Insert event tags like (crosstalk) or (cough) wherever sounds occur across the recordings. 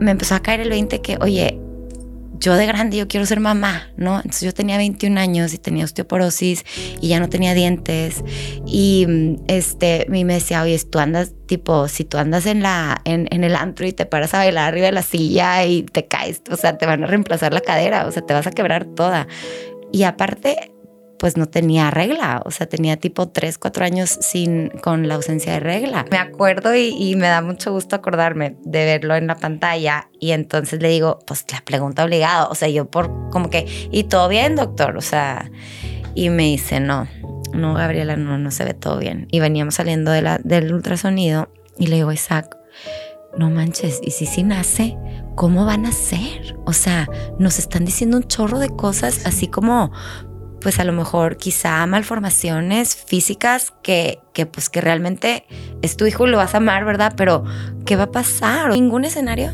me empezó a caer el 20 que, oye, yo de grande yo quiero ser mamá, ¿no? Entonces yo tenía 21 años y tenía osteoporosis y ya no tenía dientes y este me decía, "Oye, tú andas tipo, si tú andas en la en, en, el antro y te paras a bailar arriba de la silla y te caes, o sea, te van a reemplazar la cadera, o sea, te vas a quebrar toda." Y aparte pues no tenía regla, o sea, tenía tipo tres, cuatro años sin, con la ausencia de regla. Me acuerdo y, me da mucho gusto acordarme de verlo en la pantalla y entonces le digo, pues la pregunta obligada, o sea, yo por como que, ¿y todo bien, doctor? O sea, y me dice, no, no, Gabriela, no, no se ve todo bien. Y veníamos saliendo del ultrasonido y le digo, Isaac, no manches, ¿y si sí nace? ¿Cómo van a ser? O sea, nos están diciendo un chorro de cosas, así como pues a lo mejor quizá malformaciones físicas que, que pues que realmente es tu hijo y lo vas a amar, ¿verdad? Pero ¿qué va a pasar? ¿Ningún escenario?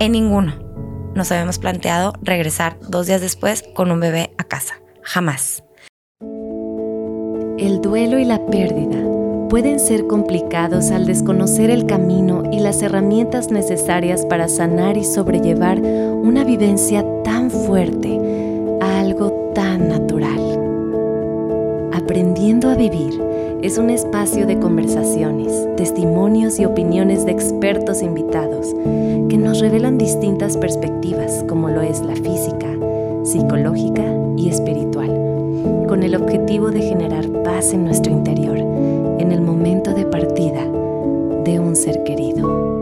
En ninguno nos habíamos planteado regresar dos días después con un bebé a casa. Jamás. El duelo y la pérdida pueden ser complicados al desconocer el camino y las herramientas necesarias para sanar y sobrellevar una vivencia tan fuerte Aprendiendo a vivir es un espacio de conversaciones, testimonios y opiniones de expertos invitados que nos revelan distintas perspectivas como lo es la física, psicológica y espiritual, con el objetivo de generar paz en nuestro interior en el momento de partida de un ser querido.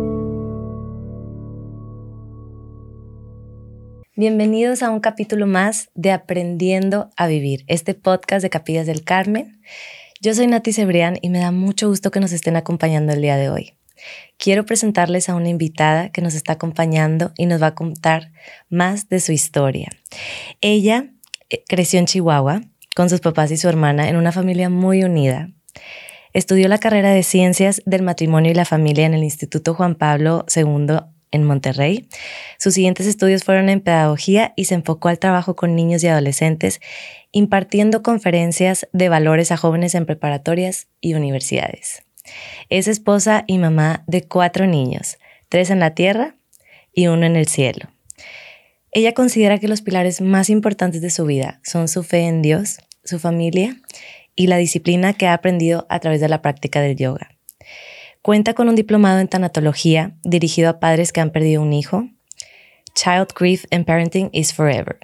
Bienvenidos a un capítulo más de Aprendiendo a Vivir, este podcast de Capillas del Carmen. Yo soy Nati Cebrián y me da mucho gusto que nos estén acompañando el día de hoy. Quiero presentarles a una invitada que nos está acompañando y nos va a contar más de su historia. Ella eh, creció en Chihuahua con sus papás y su hermana en una familia muy unida. Estudió la carrera de Ciencias del Matrimonio y la Familia en el Instituto Juan Pablo II en Monterrey. Sus siguientes estudios fueron en pedagogía y se enfocó al trabajo con niños y adolescentes, impartiendo conferencias de valores a jóvenes en preparatorias y universidades. Es esposa y mamá de cuatro niños, tres en la tierra y uno en el cielo. Ella considera que los pilares más importantes de su vida son su fe en Dios, su familia y la disciplina que ha aprendido a través de la práctica del yoga. Cuenta con un diplomado en tanatología dirigido a padres que han perdido un hijo. Child Grief and Parenting is Forever.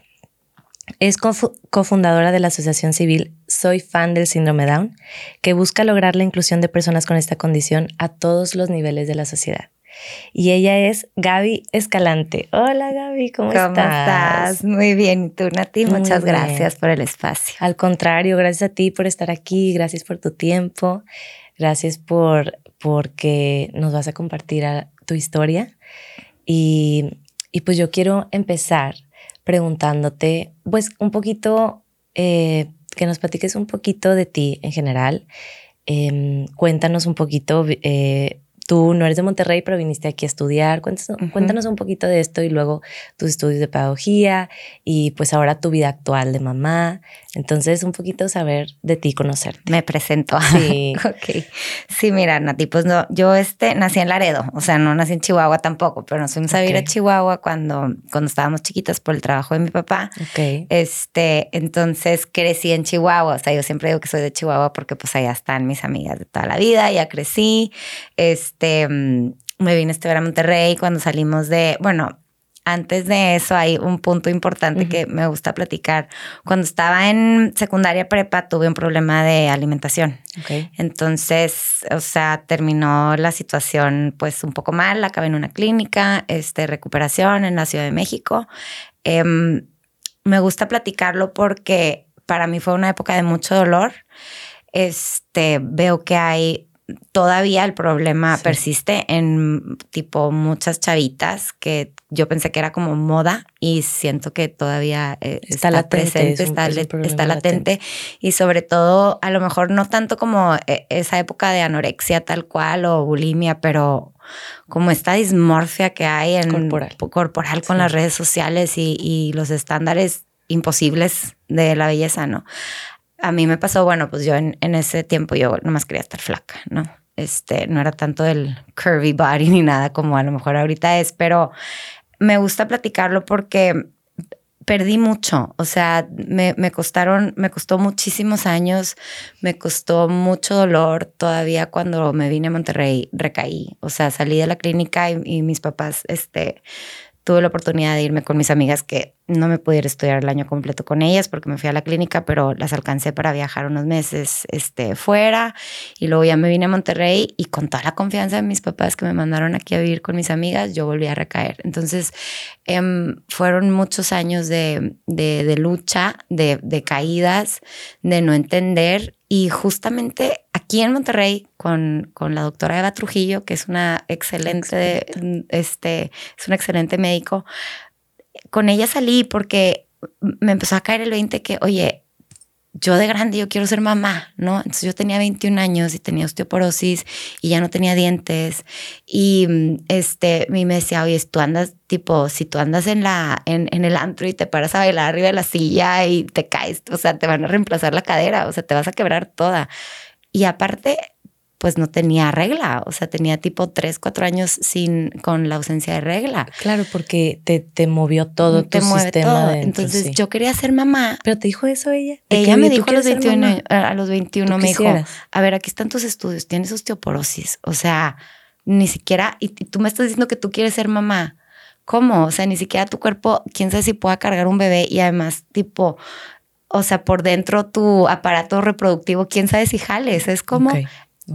Es cofundadora de la asociación civil Soy Fan del Síndrome Down, que busca lograr la inclusión de personas con esta condición a todos los niveles de la sociedad. Y ella es Gaby Escalante. Hola Gaby, ¿cómo, ¿Cómo estás? Muy bien, ¿y tú Nati? Muchas gracias por el espacio. Al contrario, gracias a ti por estar aquí, gracias por tu tiempo, gracias por porque nos vas a compartir tu historia. Y, pues yo quiero empezar preguntándote, pues un poquito, eh, que nos platiques un poquito de ti en general. Em, cuéntanos un poquito eh, tú no eres de Monterrey, pero viniste aquí a estudiar. Cuéntanos, un poquito de esto y luego tus estudios de pedagogía y pues ahora tu vida actual de mamá. Entonces, un poquito saber de ti, conocerte. Me presento. (laughs) Sí. ok. Sí, mira, Nati, pues no, yo este, nací en Laredo, o sea, no nací en Chihuahua tampoco, pero nos fuimos a vivir a Chihuahua cuando, cuando estábamos chiquitas por el trabajo de mi papá. Ok. Este, entonces crecí en Chihuahua, o sea, yo siempre digo que soy de Chihuahua porque pues allá están mis amigas de toda la vida, ya crecí. Este, mm, me vine a estudiar a Monterrey cuando salimos de, bueno, antes de eso hay un punto importante que me gusta platicar. Cuando estaba en secundaria prepa tuve un problema de alimentación. Entonces, o sea, terminó la situación pues un poco mal, acabé en una clínica, este, recuperación en la Ciudad de México. Em, me gusta platicarlo porque para mí fue una época de mucho dolor. Este, veo que hay todavía el problema persiste en tipo muchas chavitas que yo pensé que era como moda y siento que todavía eh, está, presente, está, está latente, y sobre todo a lo mejor no tanto como eh, esa época de anorexia tal cual o bulimia, pero como esta dismorfia que hay en corporal, corporal con las redes sociales y, y los estándares imposibles de la belleza, ¿no? A mí me pasó, bueno, pues yo en, ese tiempo yo nomás quería estar flaca, ¿no? este, no era tanto el curvy body (laughs) ni nada como a lo mejor ahorita es, pero me gusta platicarlo porque perdí mucho, o sea, me, me, costaron, me costó muchísimos años, me costó mucho dolor todavía cuando me vine a Monterrey, recaí, o sea, salí de la clínica y, y mis papás, este, tuve la oportunidad de irme con mis amigas que no me pudiera estudiar el año completo con ellas porque me fui a la clínica, pero las alcancé para viajar unos meses este, fuera y luego ya me vine a Monterrey y con toda la confianza de mis papás que me mandaron aquí a vivir con mis amigas, yo volví a recaer. Entonces em, fueron muchos años de, de, lucha, de, de caídas, de no entender y justamente aquí en Monterrey, con, con, la doctora Eva Trujillo, que es una excelente, este, es un excelente médico, con ella salí porque me empezó a caer el 20 que, oye, yo de grande yo quiero ser mamá, ¿no? Entonces yo tenía 21 años y tenía osteoporosis y ya no tenía dientes y este me decía, "Oye, tú andas tipo si tú andas en la en, en el antro y te paras a bailar arriba de la silla y te caes, o sea, te van a reemplazar la cadera, o sea, te vas a quebrar toda." Y aparte pues no tenía regla, o sea, tenía tipo tres, cuatro años sin, con la ausencia de regla. Claro, porque te, te movió todo te tu sistema Entonces yo quería ser mamá. ¿Pero te dijo eso ella? Ella me dijo a los 21, a los 21 me dijo, a ver, aquí están tus estudios, tienes osteoporosis, o sea, ni siquiera, y, tú me estás diciendo que tú quieres ser mamá. ¿Cómo? O sea, ni siquiera tu cuerpo, quién sabe si pueda cargar un bebé y además, tipo, o sea, por dentro tu aparato reproductivo, quién sabe si jales. Es como,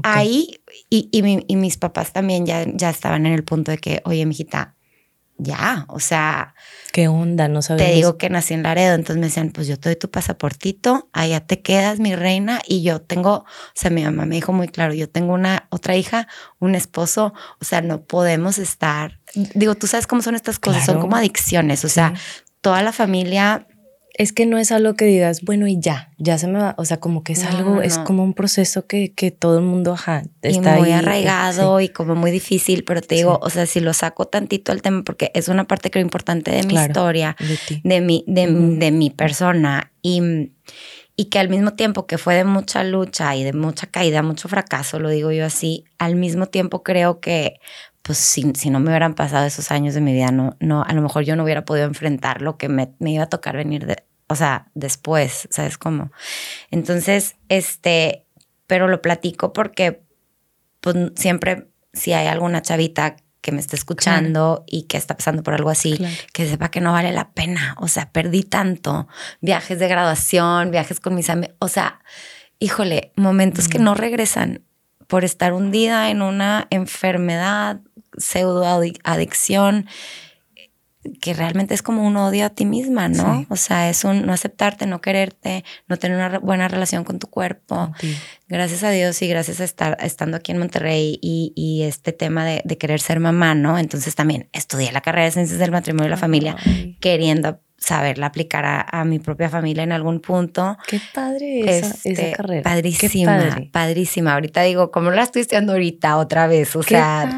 Ahí, y, y, mis papás también ya, ya estaban en el punto de que, oye, mijita, ya, o sea. ¿Qué onda? No sabes. Te digo que nací en Laredo, entonces me decían, pues yo te doy tu pasaportito, allá te quedas, mi reina, y yo tengo, o sea, mi mamá me dijo muy claro, yo tengo una otra hija, un esposo, o sea, no podemos estar, digo, tú sabes cómo son estas cosas, son como adicciones, o sea, toda la familia es que no es algo que digas, bueno, y ya, ya se me va. O sea, como que es algo, es como un proceso que, que todo el mundo ajá, está muy arraigado y como muy difícil, pero te digo, o sea, si lo saco tantito al tema, porque es una parte creo importante de mi historia, de, mi, de, de, mi persona y, y que al mismo tiempo que fue de mucha lucha y de mucha caída, mucho fracaso, lo digo yo así, al mismo tiempo creo que pues si, si, no me hubieran pasado esos años de mi vida, no, no, a lo mejor yo no hubiera podido enfrentar lo que me, me iba a tocar venir de, o sea, después, ¿sabes cómo? Entonces, este, pero lo platico porque pues, siempre si hay alguna chavita que me esté escuchando y que está pasando por algo así, que sepa que no vale la pena. O sea, perdí tanto. Viajes de graduación, viajes con mis amigos. O sea, híjole, momentos que no regresan por estar hundida en una enfermedad, pseudo adicción que realmente es como un odio a ti misma, ¿no? O sea, es un no aceptarte, no quererte, no tener una buena relación con tu cuerpo. Gracias a Dios y gracias a estar estando aquí en Monterrey y, y este tema de, de, querer ser mamá, ¿no? Entonces también estudié la carrera de Ciencias del Matrimonio y la Familia, queriendo saberla aplicar a, mi propia familia en algún punto. Qué padre esa, esa este, carrera. Padrísima, padrísima. Ahorita digo, ¿cómo la estoy estudiando ahorita otra vez? O sea,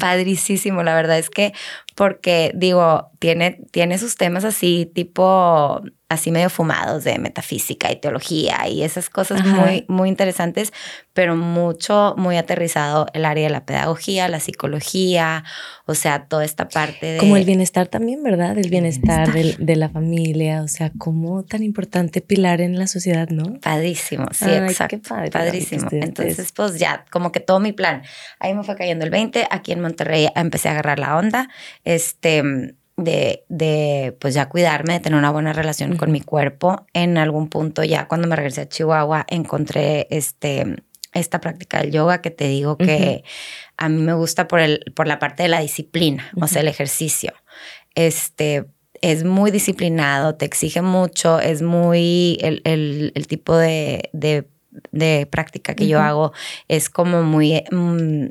padrísimo. La verdad es que porque digo, tiene, tiene sus temas así, tipo así medio fumados de metafísica y teología y esas cosas muy, muy interesantes, pero mucho, muy aterrizado el área de la pedagogía, la psicología, o sea, toda esta parte de... Como el bienestar también, ¿verdad? El bienestar, De, la familia, o sea, como tan importante pilar en la sociedad, ¿no? Padrísimo, sí, exacto. padre, padrísimo. Entonces, pues ya, como que todo mi plan. Ahí me fue cayendo el 20, aquí en Monterrey empecé a agarrar la onda, este de, de, pues ya cuidarme, de tener una buena relación con mi cuerpo. En algún punto ya cuando me regresé a Chihuahua encontré este, esta práctica del yoga que te digo que a mí me gusta por, el, por la parte de la disciplina, o sea, el ejercicio. Este, es muy disciplinado, te exige mucho, es muy el, el, el tipo de, de, de, práctica que yo hago, es como muy... Mm,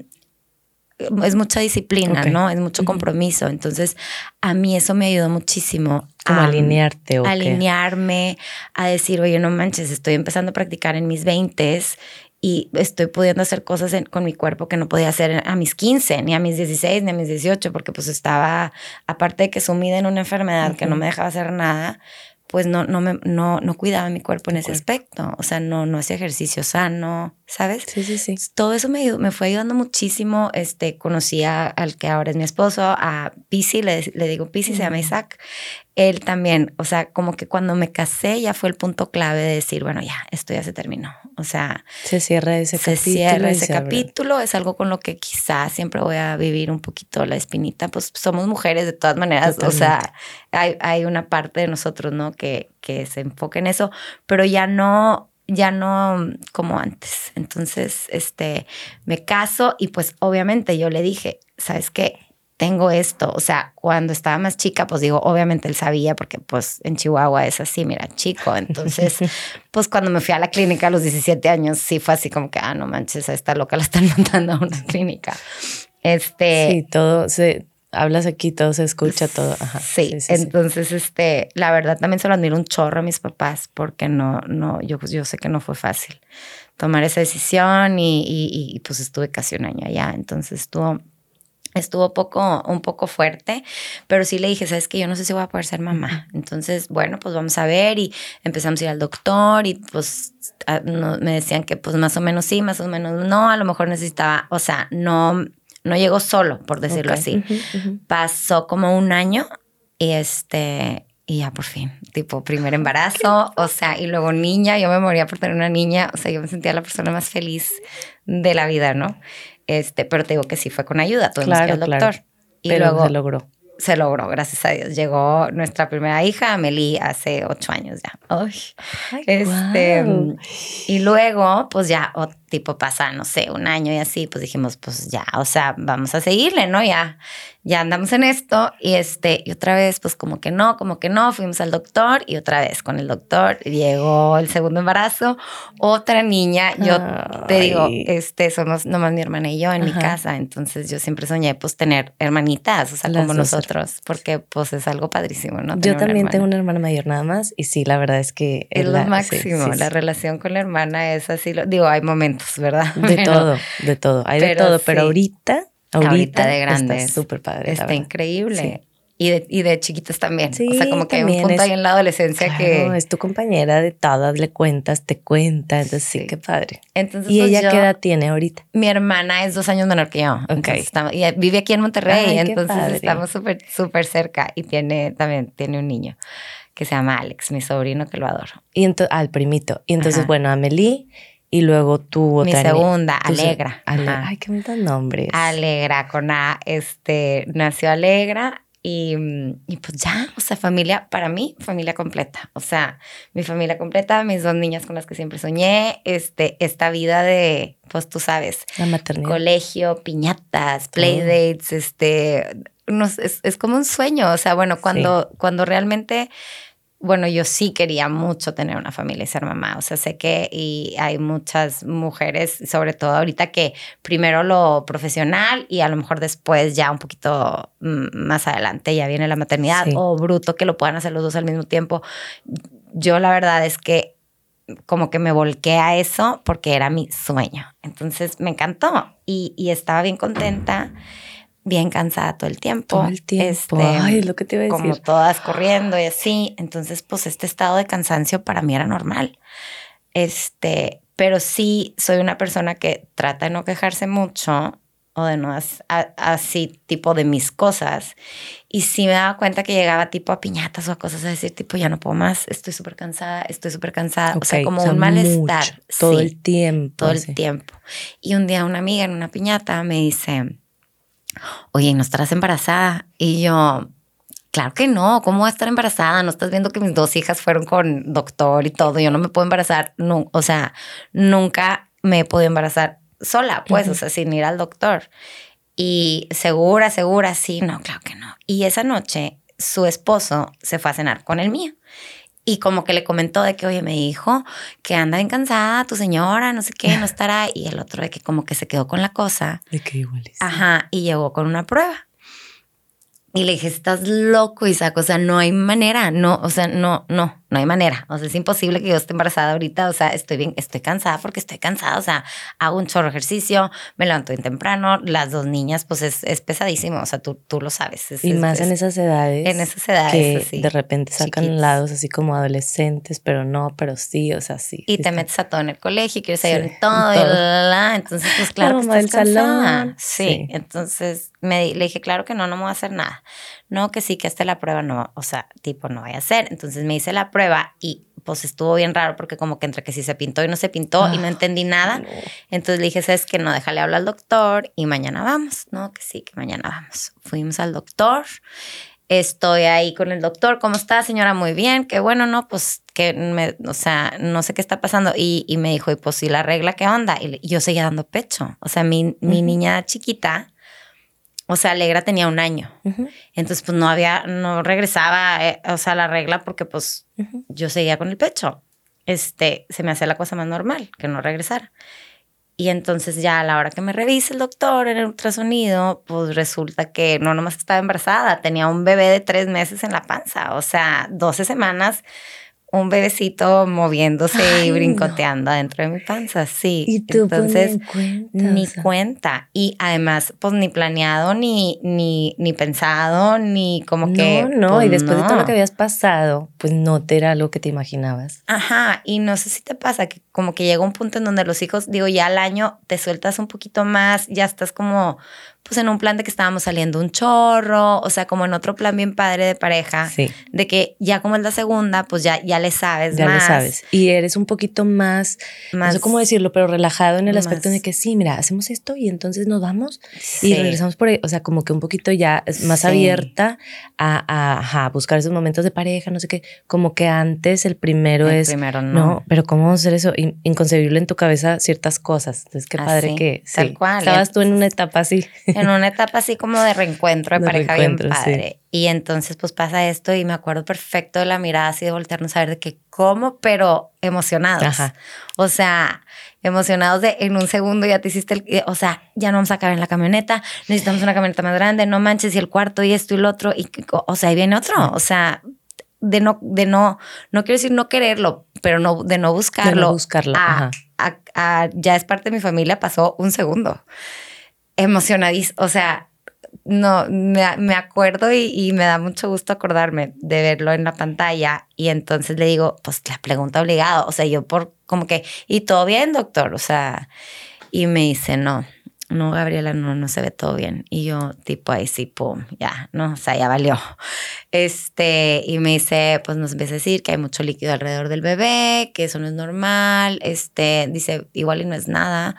es mucha disciplina, ¿no? Es mucho compromiso. Entonces, a mí eso me ayudó muchísimo. Como a alinearte. ¿o alinearme, a decir, oye, no manches, estoy empezando a practicar en mis 20 y estoy pudiendo hacer cosas con mi cuerpo que no podía hacer a mis 15, ni a mis 16, ni a mis 18, porque pues estaba, aparte de que sumida en una enfermedad que no me dejaba hacer nada, pues no, no, me, no, no cuidaba mi cuerpo en ese aspecto. O sea, no, no hacía ejercicio sano, ¿sabes? Sí, sí, sí. Todo eso me, me fue ayudando muchísimo. Este, conocí al que ahora es mi esposo, a Pisi, le, le digo Pisi, se llama Isaac él también, o sea, como que cuando me casé ya fue el punto clave de decir, bueno, ya, esto ya se terminó. O sea, se cierra ese se capítulo. Cierra ese capítulo, es algo con lo que quizás siempre voy a vivir un poquito la espinita, pues somos mujeres de todas maneras, o sea, hay, hay, una parte de nosotros, ¿no? Que, que se enfoque en eso, pero ya no, ya no como antes. Entonces, este, me caso y pues obviamente yo le dije, ¿sabes qué? Tengo esto. O sea, cuando estaba más chica, pues digo, obviamente él sabía porque pues en Chihuahua es así, mira, chico. Entonces, (laughs) pues cuando me fui a la clínica a los 17 años, sí fue así como que, ah, no manches, a esta loca la están (laughs) mandando a una clínica. Este. Sí, todo se. Hablas aquí, todo se escucha, todo. sí, entonces, este, la verdad también se lo admiro un chorro a mis papás porque no, no, yo, yo sé que no fue fácil tomar esa decisión y, y, y pues estuve casi un año allá. Entonces estuvo, estuvo poco, un poco fuerte, pero sí le dije, sabes que yo no sé si voy a poder ser mamá. Entonces, bueno, pues vamos a ver y empezamos a ir al doctor y pues me decían que pues más o menos sí, más o menos no, a lo mejor necesitaba, o sea, no, no llegó solo, por decirlo así. Pasó como un año y este, y ya por fin, tipo primer embarazo, o sea, y luego niña, yo me moría por tener una niña, o sea, yo me sentía la persona más feliz de la vida, ¿no? Este, pero te digo que sí fue con ayuda, tuvimos claro, que al doctor. Y luego se logró. Se logró, gracias a Dios. Llegó nuestra primera hija, Amelie, hace ocho años ya. Ay, este, Y luego, pues ya, tipo pasa, no sé, un año y así, pues dijimos, pues ya, o sea, vamos a seguirle, ¿no? Ya, ya andamos en esto y este, y otra vez, pues como que no, como que no, fuimos al doctor y otra vez con el doctor llegó el segundo embarazo, otra niña, yo te digo, este, somos nomás mi hermana y yo en mi casa, entonces yo siempre soñé pues tener hermanitas, o sea, como nosotros, porque pues es algo padrísimo, ¿no? yo también tengo una hermana mayor nada más y sí, la verdad es que es, lo máximo, la relación con la hermana es así, lo, digo, hay momentos, ¿verdad? (laughs) De todo, de todo, hay de todo, pero ahorita Ahorita, de grande. Está súper padre. Está increíble. Y de, y de chiquitas también. o sea, como que un punto ahí en la adolescencia que. Es tu compañera de todas, le cuentas, te cuenta. Entonces, sí, qué padre. Entonces, ¿Y pues ella qué edad tiene ahorita? Mi hermana es dos años menor que yo. Ok. y vive aquí en Monterrey. entonces, estamos súper, súper cerca. Y tiene también tiene un niño que se llama Alex, mi sobrino, que lo adoro. Y entonces, al primito. Y entonces, bueno, Amelie y luego otra. Mi segunda, Alegra. Ay, qué bonitos nombres. Alegra, con A, este, nació Alegra y, y, pues ya, o sea, familia, para mí, familia completa. O sea, mi familia completa, mis dos niñas con las que siempre soñé, este, esta vida de, pues tú sabes, la maternidad. Colegio, piñatas, playdates, este, no, es, es, como un sueño. O sea, bueno, cuando, cuando realmente bueno, yo sí quería mucho tener una familia y ser mamá. O sea, sé que y hay muchas mujeres, sobre todo ahorita, que primero lo profesional y a lo mejor después ya un poquito mm, más adelante ya viene la maternidad o bruto que lo puedan hacer los dos al mismo tiempo. Yo la verdad es que como que me volqué a eso porque era mi sueño. Entonces me encantó y, y estaba bien contenta bien cansada todo el tiempo. Todo el tiempo. Este, Ay, lo que te iba a decir. Como todas corriendo y así. Entonces, pues este estado de cansancio para mí era normal. Este, pero sí soy una persona que trata de no quejarse mucho o de no así tipo de mis cosas. Y sí me daba cuenta que llegaba tipo a piñatas o a cosas a decir tipo ya no puedo más, estoy súper cansada, estoy súper cansada. o sea, como un malestar. todo el tiempo. Todo el tiempo. Y un día una amiga en una piñata me dice, oye, ¿no estarás embarazada? Y yo, claro que no, ¿cómo voy a estar embarazada? No estás viendo que mis dos hijas fueron con doctor y todo, yo no me puedo embarazar, no, o sea, nunca me he podido embarazar sola, pues, o sea, sin ir al doctor. Y segura, segura, sí, no, claro que no. Y esa noche su esposo se fue a cenar con el mío y como que le comentó de que, oye, me dijo que anda bien cansada tu señora, no sé qué, no estará. Y el otro de que como que se quedó con la cosa. De que igual es. Ajá, y llegó con una prueba. Y le dije, estás loco, Isaac, o sea, no hay manera, no, o sea, no, no. No hay manera. O sea, es imposible que yo esté embarazada ahorita. O sea, estoy bien, estoy cansada porque estoy cansada. O sea, hago un chorro ejercicio, me levanto bien temprano. Las dos niñas, pues es, es pesadísimo. O sea, tú, tú lo sabes. y más en esas edades. En esas edades. Que de repente sacan lados así como adolescentes, pero no, pero sí, o sea, sí. Y te metes a todo en el colegio, quieres ayudar en todo, Y la, Entonces, pues claro, que estás Salón. Sí. Entonces me, le dije, claro que no, no me voy a hacer nada. No, que sí, que esta la prueba, no, o sea, tipo, no voy a hacer. Entonces me hice la prueba y pues estuvo bien raro porque como que entre que sí se pintó y no se pintó y no ah, entendí nada. Entonces le dije, ¿sabes que No, déjale hablar al doctor y mañana vamos. No, que sí, que mañana vamos. Fuimos al doctor. Estoy ahí con el doctor. ¿Cómo está, señora? Muy bien. Qué bueno, no, pues que me, o sea, no sé qué está pasando. Y, y me dijo, y pues si la regla, ¿qué onda? Y yo seguía dando pecho. O sea, mi, mi niña chiquita o sea, Alegra tenía un año. Entonces, pues no había, no regresaba, eh, o sea, la regla porque pues yo seguía con el pecho. Este, se me hacía la cosa más normal, que no regresara. Y entonces ya a la hora que me revisa el doctor en el ultrasonido, pues resulta que no nomás estaba embarazada, tenía un bebé de tres meses en la panza, o sea, 12 semanas un bebecito moviéndose y brincoteando adentro de mi panza, sí. Y tú entonces ni cuenta y además pues ni planeado ni ni ni pensado ni como que no no y pues, después de todo lo que habías pasado pues no te era lo que te imaginabas. Ajá y no sé si te pasa que como que llega un punto en donde los hijos digo ya al año te sueltas un poquito más ya estás como pues en un plan de que estábamos saliendo un chorro, o sea, como en otro plan bien padre de pareja, sí. de que ya como es la segunda, pues ya, ya le sabes ya le sabes. Y eres un poquito más, más no sé cómo decirlo, pero relajado en el aspecto de que sí, mira, hacemos esto y entonces nos vamos y regresamos por ahí, o sea, como que un poquito ya es más abierta a, a, buscar esos momentos de pareja, no sé qué, como que antes el primero el es, primero no. no. pero ¿cómo hacer eso? inconcebible en tu cabeza ciertas cosas, entonces qué padre que, tal cual. Estabas tú en una etapa así (laughs) en una etapa así como de reencuentro de, pareja bien padre. Y entonces pues pasa esto y me acuerdo perfecto de la mirada así de voltearnos a ver de que cómo, pero emocionados. O sea, emocionados de en un segundo ya te hiciste el, o sea, ya no vamos a caber en la camioneta, necesitamos una camioneta más grande, no manches y el cuarto y esto y lo otro y o sea, ahí viene otro, o sea, de no de no no quiero decir no quererlo, pero no de no buscarlo. De no buscarlo. ya es parte de mi familia, pasó un segundo emocionadísima, o sea, no, me, acuerdo y, me da mucho gusto acordarme de verlo en la pantalla y entonces le digo, pues la pregunta obligada, o sea, yo por como que, ¿y todo bien, doctor? O sea, y me dice, no, no, Gabriela, no, no se ve todo bien. Y yo, tipo, ahí sí, pum, ya, no, o sea, ya valió. Este, y me dice, pues nos empieza a decir que hay mucho líquido alrededor del bebé, que eso no es normal. Este, dice, igual y no es nada,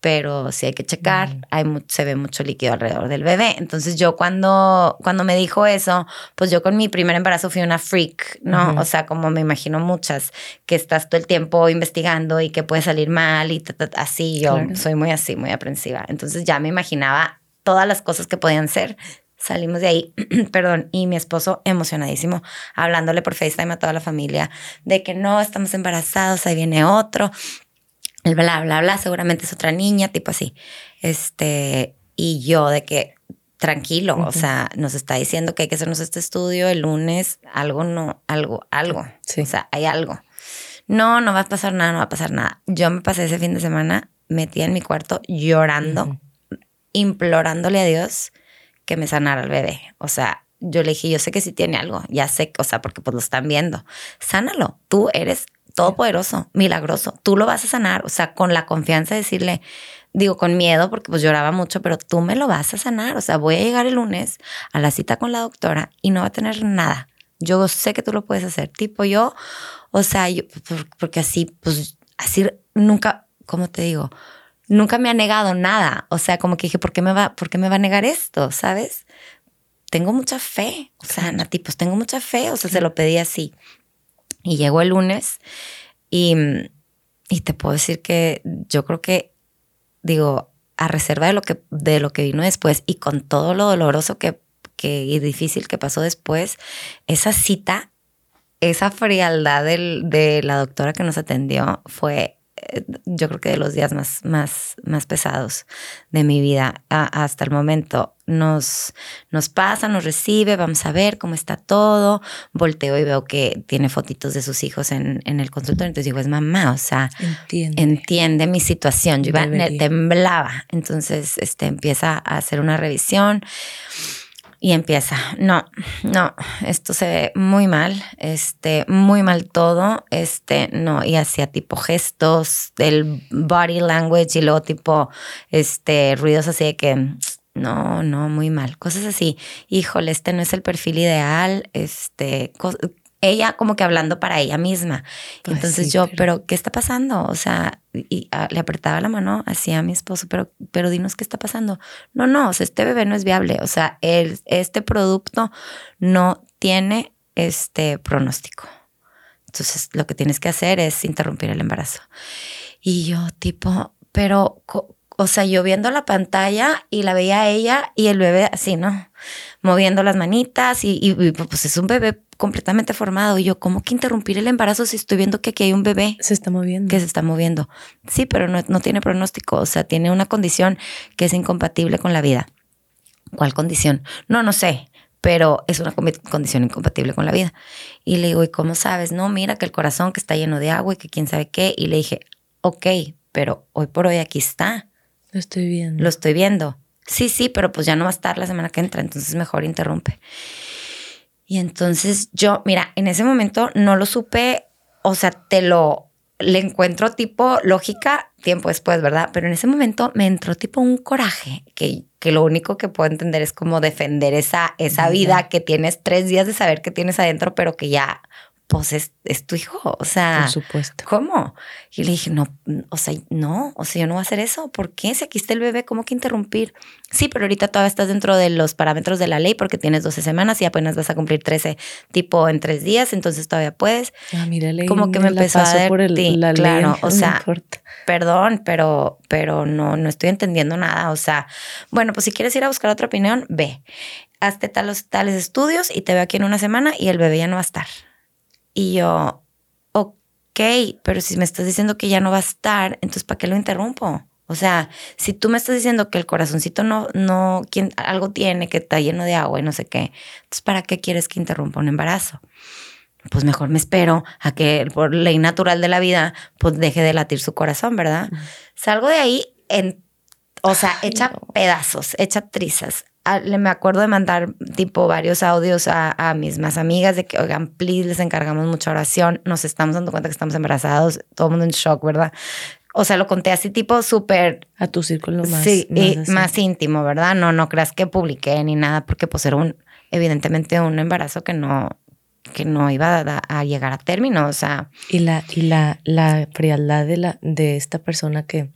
pero sí hay que checar, hay, se ve mucho líquido alrededor del bebé. Entonces yo cuando, cuando me dijo eso, pues yo con mi primer embarazo fui una freak, ¿no? O sea, como me imagino muchas, que estás todo el tiempo investigando y que puede salir mal y así, yo soy muy así, muy aprensiva. Entonces ya me imaginaba todas las cosas que podían ser. Salimos de ahí, (clears throat) perdón, y mi esposo emocionadísimo, hablándole por FaceTime a toda la familia de que no, estamos embarazados, ahí viene otro el bla, bla, bla, seguramente es otra niña, tipo así. Este, y yo de que tranquilo, o sea, nos está diciendo que hay que hacernos este estudio el lunes, algo no, algo, algo. O sea, hay algo. No, no va a pasar nada, no va a pasar nada. Yo me pasé ese fin de semana metida en mi cuarto llorando, implorándole a Dios que me sanara el bebé. O sea, yo le dije, yo sé que sí tiene algo, ya sé, o sea, porque pues lo están viendo. Sánalo, tú eres todopoderoso, milagroso, tú lo vas a sanar, o sea, con la confianza de decirle, digo, con miedo, porque pues lloraba mucho, pero tú me lo vas a sanar, o sea, voy a llegar el lunes a la cita con la doctora y no va a tener nada. Yo sé que tú lo puedes hacer, tipo yo, o sea, yo, porque así, pues, así nunca, ¿cómo te digo? Nunca me ha negado nada, o sea, como que dije, ¿por qué me va, por qué me va a negar esto? ¿Sabes? Tengo mucha fe, o sea, Nati, pues tengo mucha fe, o sea, se lo pedí así. Y llegó el lunes y, y te puedo decir que yo creo que, digo, a reserva de lo que, de lo que vino después y con todo lo doloroso que, que, y difícil que pasó después, esa cita, esa frialdad del, de la doctora que nos atendió fue eh, yo creo que de los días más, más, más pesados de mi vida hasta el momento. Nos, nos pasa, nos recibe, vamos a ver cómo está todo. Volteo y veo que tiene fotitos de sus hijos en, en el consultorio. Entonces digo, es mamá, o sea, entiende, entiende mi situación. Yo iba, temblaba. Entonces este, empieza a hacer una revisión y empieza, no, no, esto se ve muy mal, este, muy mal todo, este, no, y hacía tipo gestos, el body language y luego tipo, este, ruidos así de que, no, no, muy mal, cosas así, híjole, este no es el perfil ideal, este, ella como que hablando para ella misma. Pues Entonces yo, pero... ¿qué está pasando? O sea, y, ah, le apretaba la mano así a mi esposo, pero, pero dinos qué está pasando. No, no, o sea, este bebé no es viable. O sea, el, este producto no tiene este pronóstico. Entonces lo que tienes que hacer es interrumpir el embarazo. Y yo tipo, pero, o sea, yo viendo la pantalla y la veía a ella y el bebé así, ¿no? Moviendo las manitas y, y pues es un bebé completamente formado. Y yo, ¿cómo que interrumpir el embarazo si estoy viendo que aquí hay un bebé? Se está moviendo. Que se está moviendo. Sí, pero no, no tiene pronóstico. O sea, tiene una condición que es incompatible con la vida. ¿Cuál condición? No, no sé pero es una condición incompatible con la vida. Y le digo, ¿y cómo sabes? No, mira que el corazón que está lleno de agua y que quién sabe qué. Y le dije, ok, pero hoy por hoy aquí está. Lo estoy viendo. Lo estoy viendo. Sí, sí, pero pues ya no va a estar la semana que entra, entonces mejor interrumpe. Y entonces yo, mira, en ese momento no lo supe, o sea, te lo, le encuentro tipo lógica tiempo después, ¿verdad? Pero en ese momento me entró tipo un coraje que, que lo único que puedo entender es como defender esa, esa vida que tienes tres días de saber que tienes adentro, pero que ya pues es, tu hijo, o sea, por supuesto. ¿Cómo? Y le dije, no, o sea, no, o sea, yo no voy a hacer eso. ¿Por qué? Si aquí está el bebé, ¿cómo que interrumpir? Sí, pero ahorita todavía estás dentro de los parámetros de la ley porque tienes 12 semanas y apenas vas a cumplir 13 tipo en tres días, entonces todavía puedes. Ah, mira, Como que me empezó a dar, por el, la claro, o sea, perdón, pero, pero no, no estoy entendiendo nada. O sea, bueno, pues si quieres ir a buscar otra opinión, ve. Hazte talos, tales estudios y te veo aquí en una semana y el bebé ya no va a estar. Y yo, ok, pero si me estás diciendo que ya no va a estar, entonces ¿para qué lo interrumpo? O sea, si tú me estás diciendo que el corazoncito no, no, quien, algo tiene, que está lleno de agua y no sé qué, entonces ¿para qué quieres que interrumpa un embarazo? Pues mejor me espero a que por ley natural de la vida, pues deje de latir su corazón, ¿verdad? Salgo de ahí en, o sea, hecha pedazos, hecha trizas, le me acuerdo de mandar tipo varios audios a, a, mis más amigas de que, oigan, please, les encargamos mucha oración, nos estamos dando cuenta que estamos embarazados, todo el mundo en shock, ¿verdad? O sea, lo conté así tipo súper... A tu círculo más. Sí, más, y más íntimo, ¿verdad? No, no creas que publiqué ni nada, porque pues era un, evidentemente un embarazo que no, que no iba a, a, llegar a término, o sea. Y la, y la, la frialdad de, la, de esta persona que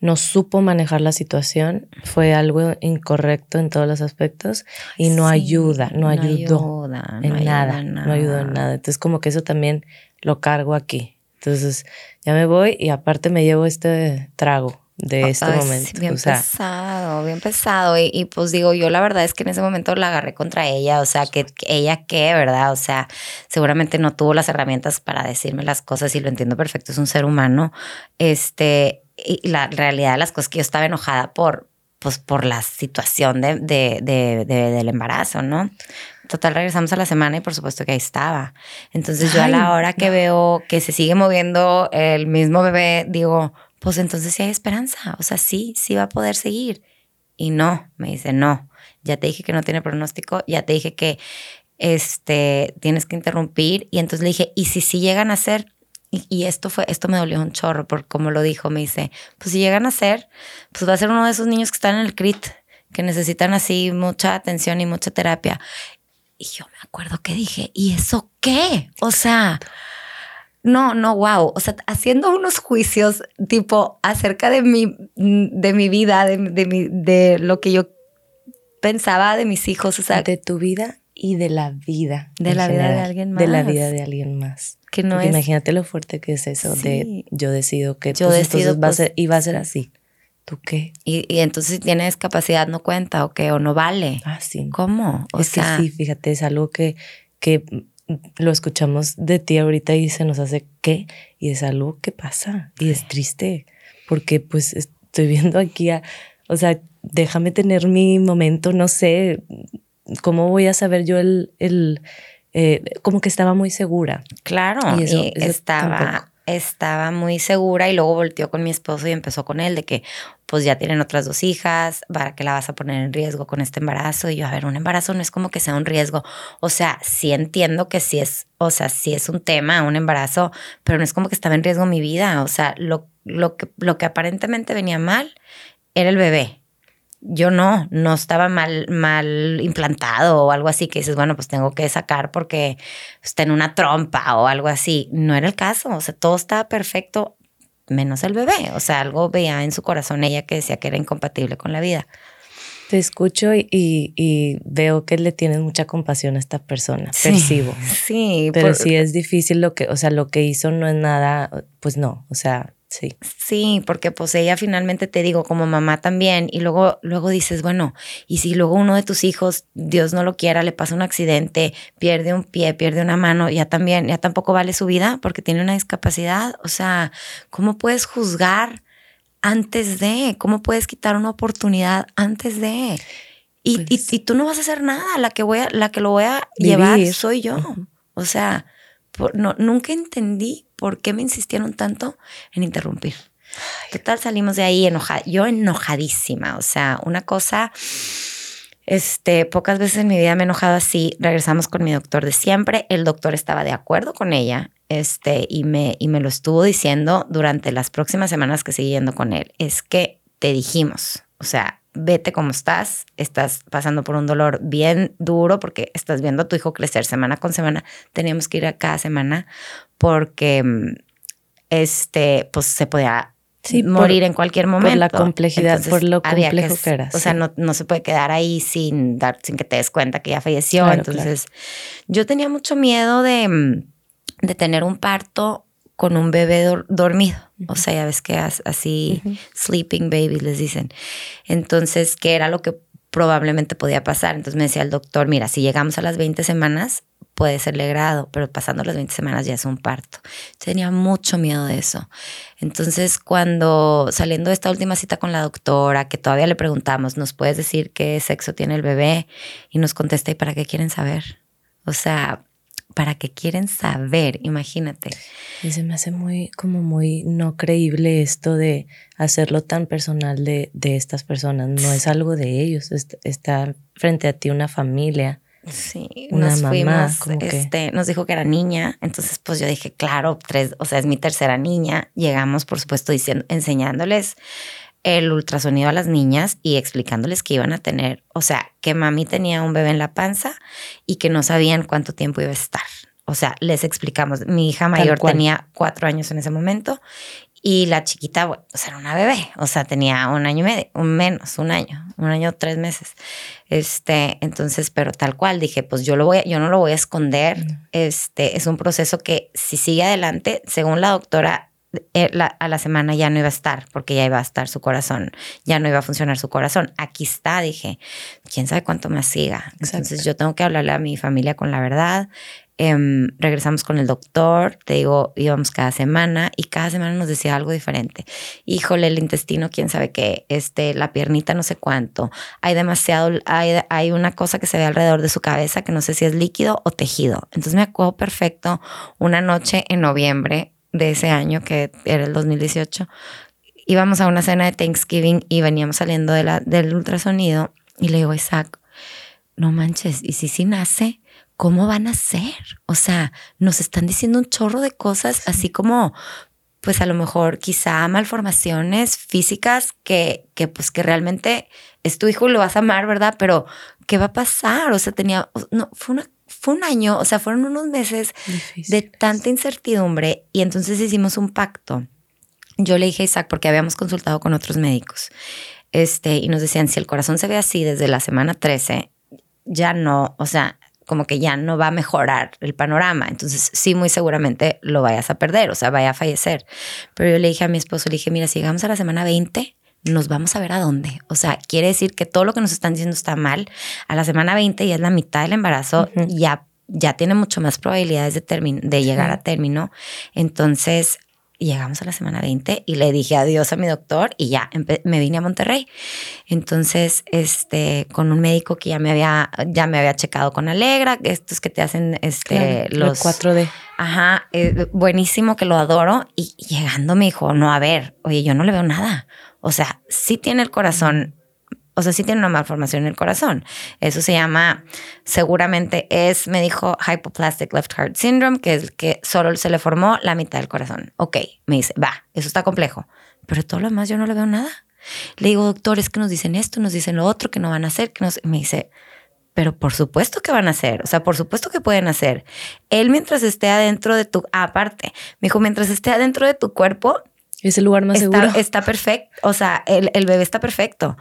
no supo manejar la situación, fue algo incorrecto en todos los aspectos y no ayuda, no, ayudó en nada, no ayudó en nada. Entonces como que eso también lo cargo aquí. Entonces ya me voy y aparte me llevo este trago de este momento. Bien pesado, bien pesado. Y, pues digo, yo la verdad es que en ese momento la agarré contra ella, o sea, que, ella qué, ¿verdad? O sea, seguramente no tuvo las herramientas para decirme las cosas y lo entiendo perfecto, es un ser humano. Este, y la realidad de las cosas que yo estaba enojada por, pues por la situación de, de, de, del embarazo, ¿no? Total, regresamos a la semana y por supuesto que ahí estaba. Entonces yo a la hora que veo que se sigue moviendo el mismo bebé, digo, pues entonces sí hay esperanza. O sea, sí, sí va a poder seguir. Y no, me dice, no, ya te dije que no tiene pronóstico, ya te dije que este, tienes que interrumpir. Y entonces le dije, ¿y si sí llegan a ser y, esto fue, esto me dolió un chorro, por como lo dijo, me dice, pues si llegan a ser, pues va a ser uno de esos niños que están en el CRIT, que necesitan así mucha atención y mucha terapia. Y yo me acuerdo que dije, ¿y eso qué? O sea, no, no, wow. O sea, haciendo unos juicios tipo acerca de mi, de mi vida, de, de, mi, de lo que yo pensaba de mis hijos. O sea, de tu vida y de la vida. De la vida de alguien más. De la vida de alguien más. Que no es... Imagínate lo fuerte que es eso de yo decido que yo pues, decido, va a ser, y va a ser así. ¿Tú qué? Y, y, entonces si tienes capacidad no cuenta o qué, o no vale. Ah, sí. ¿Cómo? O es que sí, fíjate, es algo que, que lo escuchamos de ti ahorita y se nos hace qué y es algo que pasa y es triste porque pues estoy (laughs) viendo aquí a, o sea, déjame tener mi momento, no sé, ¿cómo voy a saber yo el, el eh, como que estaba muy segura? Claro, y estaba, estaba muy segura y luego volteó con mi esposo y empezó con él de que pues ya tienen otras dos hijas, ¿para qué la vas a poner en riesgo con este embarazo? Y yo, a ver, un embarazo no es como que sea un riesgo. O sea, sí entiendo que sí es, o sea, sí es un tema, un embarazo, pero no es como que estaba en riesgo mi vida. O sea, lo, lo, que, lo que aparentemente venía mal era el bebé yo no, no estaba mal, mal implantado o algo así que dices, bueno, pues tengo que sacar porque está en una trompa o algo así. No era el caso, o sea, todo estaba perfecto, menos el bebé. O sea, algo veía en su corazón ella que decía que era incompatible con la vida. Te escucho y, veo que le tienes mucha compasión a esta persona, percibo. Sí. Pero sí es difícil lo que, o sea, lo que hizo no es nada, pues no, o sea, Sí. Sí, porque pues ella finalmente te digo como mamá también y luego luego dices, bueno, y si luego uno de tus hijos, Dios no lo quiera, le pasa un accidente, pierde un pie, pierde una mano, ya también ya tampoco vale su vida porque tiene una discapacidad, o sea, ¿cómo puedes juzgar antes de? ¿Cómo puedes quitar una oportunidad antes de? Y, pues y, tú no vas a hacer nada, la que voy a, la que lo voy a llevar soy yo. O sea, no, nunca entendí ¿por qué me insistieron tanto en interrumpir? Total, salimos de ahí enojada, yo enojadísima, o sea, una cosa, este, pocas veces en mi vida me he enojado así, regresamos con mi doctor de siempre, el doctor estaba de acuerdo con ella, este, y me, y me lo estuvo diciendo durante las próximas semanas que seguí yendo con él, es que te dijimos, o sea, vete como estás, estás pasando por un dolor bien duro porque estás viendo a tu hijo crecer semana con semana, teníamos que ir a cada semana porque este, pues se podía morir en cualquier momento. Por la complejidad, por lo complejo que, era. O sea, no, no, se puede quedar ahí sin, dar, sin que te des cuenta que ya falleció. Entonces, yo tenía mucho miedo de, mm, de tener un parto con un bebé dormido. O sea, ya ves que así, sleeping baby les dicen. Entonces, ¿qué era lo que probablemente podía pasar? Entonces me decía el doctor, mira, si llegamos a las 20 semanas, puede ser legrado, pero pasando las 20 semanas ya es un parto. Tenía mucho miedo de eso. Entonces, cuando saliendo de esta última cita con la doctora, que todavía le preguntamos, ¿nos puedes decir qué sexo tiene el bebé? Y nos contesta, ¿y para qué quieren saber? O sea, ¿para qué quieren saber? Imagínate. Y se me hace muy, como muy no creíble esto de hacerlo tan personal de, de estas personas. No es algo de ellos, está frente a ti una familia Sí, nos fuimos, este, nos dijo que era niña, entonces pues yo dije, claro, tres, o sea, es mi tercera niña. Llegamos, por supuesto, diciendo, enseñándoles el ultrasonido a las niñas y explicándoles que iban a tener, o sea, que mami tenía un bebé en la panza y que no sabían cuánto tiempo iba a estar. O sea, les explicamos. Mi hija mayor tenía cuatro años en ese momento y la chiquita, bueno, pues era una bebé, o sea, tenía un año y medio, un menos, un año, un año, tres meses. Este, entonces, pero tal cual, dije, pues yo lo voy, yo no lo voy a esconder. Este, es un proceso que si sigue adelante, según la doctora, eh, a la semana ya no iba a estar, porque ya iba a estar su corazón, ya no iba a funcionar su corazón. Aquí está, dije, quién sabe cuánto más siga. Entonces yo tengo que hablarle a mi familia con la verdad. Em, regresamos con el doctor, te digo, íbamos cada semana y cada semana nos decía algo diferente. Híjole, el intestino, quién sabe qué, este, la piernita, no sé cuánto. Hay demasiado, hay, hay una cosa que se ve alrededor de su cabeza que no sé si es líquido o tejido. Entonces me acuerdo perfecto una noche en noviembre de ese año, que era el 2018, íbamos a una cena de Thanksgiving y veníamos saliendo de la, del ultrasonido y le digo Isaac, no manches, ¿y si sí nace? ¿Cómo van a ser? O sea, nos están diciendo un chorro de cosas, así como, pues a lo mejor quizá malformaciones físicas que, que pues que realmente es tu hijo y lo vas a amar, ¿verdad? Pero, ¿qué va a pasar? O sea, tenía, no, fue una fue un año, o sea, fueron unos meses de tanta incertidumbre y entonces hicimos un pacto. Yo le dije a Isaac, porque habíamos consultado con otros médicos, este, y nos decían, si el corazón se ve así desde la semana 13, ya no, o sea, como que ya no va a mejorar el panorama. Entonces, sí, muy seguramente lo vayas a perder, o sea, vaya a fallecer. Pero yo le dije a mi esposo, le dije, mira, si llegamos a la semana 20, nos vamos a ver a dónde. O sea, quiere decir que todo lo que nos están diciendo está mal. A la semana 20 ya es la mitad del embarazo, ya ya tiene mucho más probabilidades de, de llegar a término. Entonces, llegamos a la semana 20 y le dije adiós a mi doctor y ya me vine a Monterrey. Entonces, este, con un médico que ya me había, ya me había checado con Alegra, estos que te hacen este, los 4D. Ajá, eh, buenísimo que lo adoro. Y llegando me dijo, no, a ver, oye, yo no le veo nada. O sea, sí tiene el corazón o sea, sí tiene una malformación en el corazón. Eso se llama, seguramente es, me dijo, hypoplastic left heart syndrome, que es que solo se le formó la mitad del corazón. Ok, me dice, va, eso está complejo. Pero todo lo demás yo no le veo nada. Le digo, doctor, es que nos dicen esto, nos dicen lo otro, que no van a hacer, que nos... Me dice, pero por supuesto que van a hacer, o sea, por supuesto que pueden hacer. Él mientras esté adentro de tu, aparte, me dijo, mientras esté adentro de tu cuerpo, es el lugar más está, seguro. Está perfecto, o sea, el, el bebé está perfecto.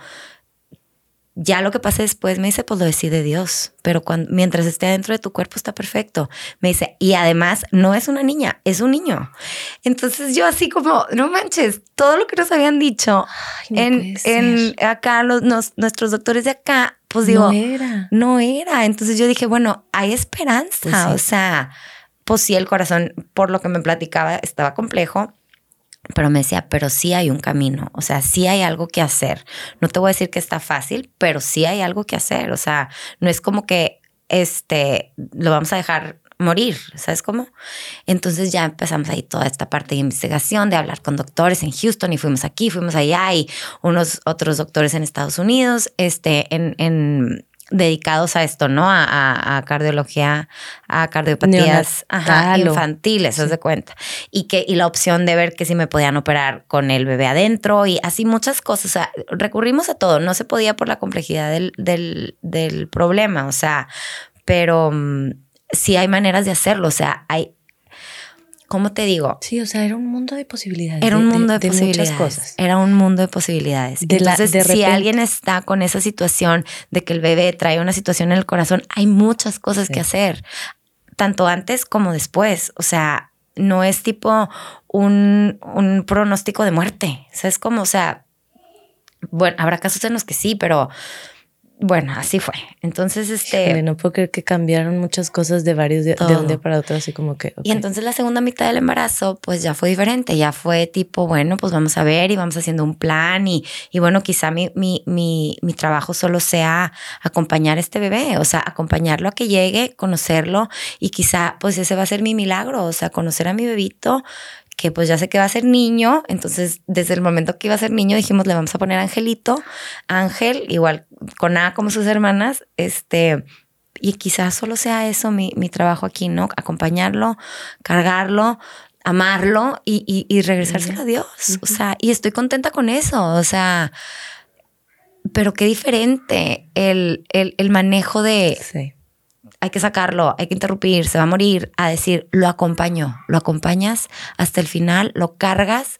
Ya lo que pasa después me dice, pues lo decide Dios, pero cuando, mientras esté dentro de tu cuerpo está perfecto. Me dice, y además no es una niña, es un niño. Entonces yo así como, no manches, todo lo que nos habían dicho en, en, acá los, nuestros doctores de acá, pues digo, no era. No era. Entonces yo dije, bueno, hay esperanza. Pues o sea, pues sí, el corazón, por lo que me platicaba, estaba complejo pero me decía, pero sí hay un camino, o sea, sí hay algo que hacer. No te voy a decir que está fácil, pero sí hay algo que hacer, o sea, no es como que este lo vamos a dejar morir, ¿sabes cómo? Entonces ya empezamos ahí toda esta parte de investigación, de hablar con doctores en Houston y fuimos aquí, fuimos allá y unos otros doctores en Estados Unidos, este, en, en dedicados a esto, ¿no? A, cardiología, a cardiopatías infantiles, se de cuenta. Y que, y la opción de ver que si me podían operar con el bebé adentro y así muchas cosas. O sea, recurrimos a todo. No se podía por la complejidad del, del, del problema. O sea, pero mm, sí hay maneras de hacerlo. O sea, hay, ¿cómo te digo? Sí, o sea, era un mundo de posibilidades. Era un mundo de, posibilidades. Muchas cosas. Era un mundo de posibilidades. Entonces, si alguien está con esa situación de que el bebé trae una situación en el corazón, hay muchas cosas que hacer, tanto antes como después. O sea, no es tipo un, un pronóstico de muerte. O sea, es como, o sea, bueno, habrá casos en los que sí, pero bueno, así fue. Entonces, este. no puedo creer que cambiaron muchas cosas de varios días, de un día para otro, así como que. Y entonces la segunda mitad del embarazo, pues ya fue diferente. Ya fue tipo, bueno, pues vamos a ver y vamos haciendo un plan. Y, y bueno, quizá mi, mi, mi, mi trabajo solo sea acompañar a este bebé, o sea, acompañarlo a que llegue, conocerlo y quizá, pues ese va a ser mi milagro, o sea, conocer a mi bebito que pues ya sé que va a ser niño, entonces desde el momento que iba a ser niño dijimos le vamos a poner Angelito, Ángel, igual con A como sus hermanas, este, y quizás solo sea eso mi, mi trabajo aquí, ¿no? Acompañarlo, cargarlo, amarlo y, y, regresárselo a Dios, o sea, y estoy contenta con eso, o sea, pero qué diferente el, el, el manejo de... Sí hay que sacarlo, hay que interrumpir, se va a morir, a decir, lo acompaño, lo acompañas hasta el final, lo cargas,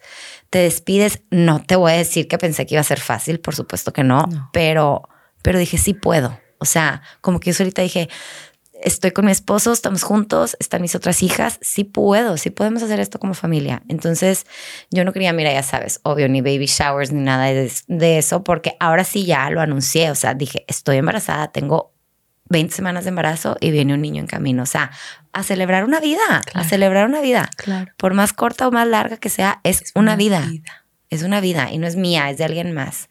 te despides. No te voy a decir que pensé que iba a ser fácil, por supuesto que no, Pero, pero dije, sí puedo. O sea, como que yo ahorita dije, estoy con mi esposo, estamos juntos, están mis otras hijas, sí puedo, sí podemos hacer esto como familia. Entonces, yo no quería, mira, ya sabes, obvio, ni baby showers ni nada de, de, eso, porque ahora sí ya lo anuncié, o sea, dije, estoy embarazada, tengo 20 semanas de embarazo y viene un niño en camino. O sea, a celebrar una vida, a celebrar una vida. Claro. Por más corta o más larga que sea, es, una, vida. Es una vida y no es mía, es de alguien más.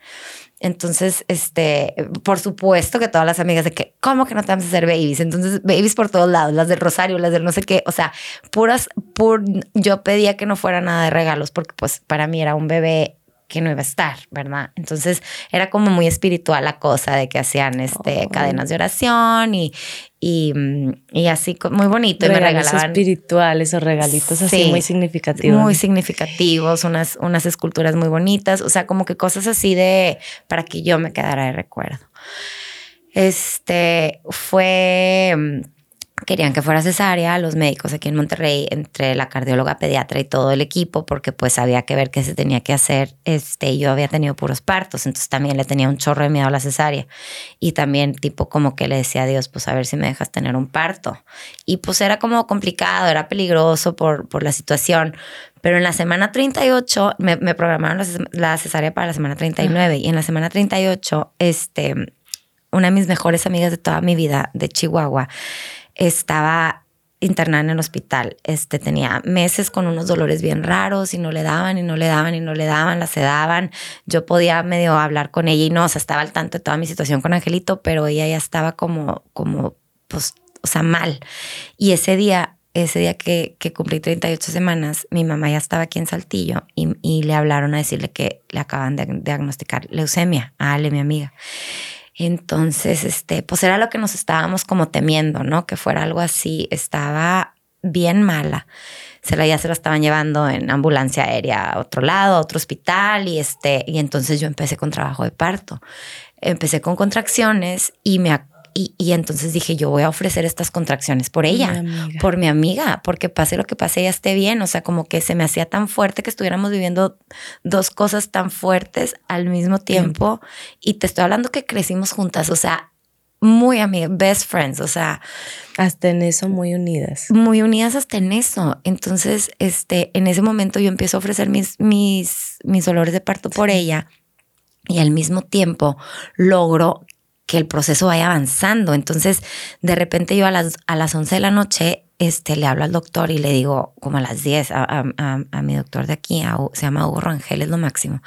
Entonces, este, por supuesto que todas las amigas de que, ¿cómo que no te vamos a hacer babies? Entonces, babies por todos lados, las del Rosario, las del no sé qué, o sea, puras, pur, yo pedía que no fuera nada de regalos porque pues para mí era un bebé que no iba a estar, ¿verdad? Entonces era como muy espiritual la cosa de que hacían este, cadenas de oración y, y, y así muy bonito. y me regalaban espirituales o regalitos así muy significativos. Muy significativos, unas, unas esculturas muy bonitas, o sea, como que cosas así de para que yo me quedara de recuerdo. Este fue querían que fuera cesárea, los médicos aquí en Monterrey, entre la cardióloga pediatra y todo el equipo, porque pues había que ver qué se tenía que hacer. Este, yo había tenido puros partos, entonces también le tenía un chorro de miedo a la cesárea. Y también tipo como que le decía a Dios, pues a ver si me dejas tener un parto. Y pues era como complicado, era peligroso por, por la situación. Pero en la semana 38, me, me programaron la, cesárea para la semana 39 y en la semana 38, este, una de mis mejores amigas de toda mi vida, de Chihuahua, estaba internada en el hospital. Este tenía meses con unos dolores bien raros y no le daban y no le daban y no le daban, la sedaban. Yo podía medio hablar con ella y no, o sea, estaba al tanto de toda mi situación con Angelito, pero ella ya estaba como, como, pues, o sea, mal. Y ese día, ese día que, que cumplí 38 semanas, mi mamá ya estaba aquí en Saltillo y, y le hablaron a decirle que le acaban de diagnosticar leucemia a Ale, mi amiga. Entonces, este, pues era lo que nos estábamos como temiendo, ¿no? Que fuera algo así. Estaba bien mala. Se la ya se la estaban llevando en ambulancia aérea a otro lado, a otro hospital y este y entonces yo empecé con trabajo de parto. Empecé con contracciones y me y, entonces dije, yo voy a ofrecer estas contracciones por ella, por mi amiga, porque pase lo que pase, ella esté bien. O sea, como que se me hacía tan fuerte que estuviéramos viviendo dos cosas tan fuertes al mismo tiempo. Y te estoy hablando que crecimos juntas, o sea, muy amigas, best friends, o sea. Hasta en eso, muy unidas. Muy unidas hasta en eso. Entonces, este, en ese momento yo empiezo a ofrecer mis, mis, mis dolores de parto por ella y al mismo tiempo logro que el proceso vaya avanzando. Entonces, de repente yo a las, a las 11 de la noche este, le hablo al doctor y le digo, como a las 10, a, a, mi doctor de aquí, se llama Hugo Rangel, es lo máximo.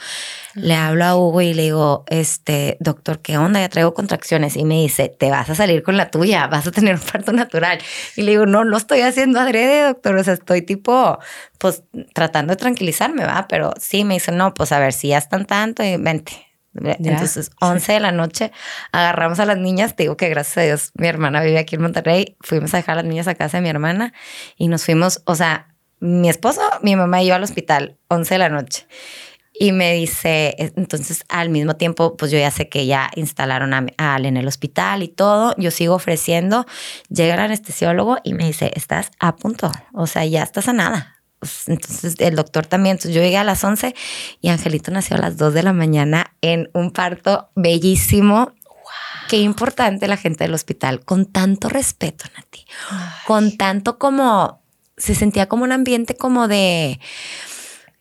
Le hablo a Hugo y le digo, este, doctor, ¿qué onda? Ya traigo contracciones. Y me dice, te vas a salir con la tuya, vas a tener un parto natural. Y le digo, no, no estoy haciendo adrede, doctor. O sea, estoy tipo, pues tratando de tranquilizarme, va. Pero sí, me dice, no, pues a ver, si ya están tanto, y vente, entonces, 11 de la noche, agarramos a las niñas. Te digo que gracias a Dios, mi hermana vive aquí en Monterrey. Fuimos a dejar a las niñas a casa de mi hermana y nos fuimos, o sea, mi esposo, mi mamá y yo al hospital, 11 de la noche. Y me dice, entonces al mismo tiempo, pues yo ya sé que ya instalaron a, Al en el hospital y todo. Yo sigo ofreciendo. Llega el anestesiólogo y me dice, estás a punto. O sea, ya estás sanada pues, entonces el doctor también, entonces yo llegué a las 11 y Angelito nació a las 2 de la mañana en un parto bellísimo. Qué importante la gente del hospital, con tanto respeto, Nati, con tanto como, se sentía como un ambiente como de,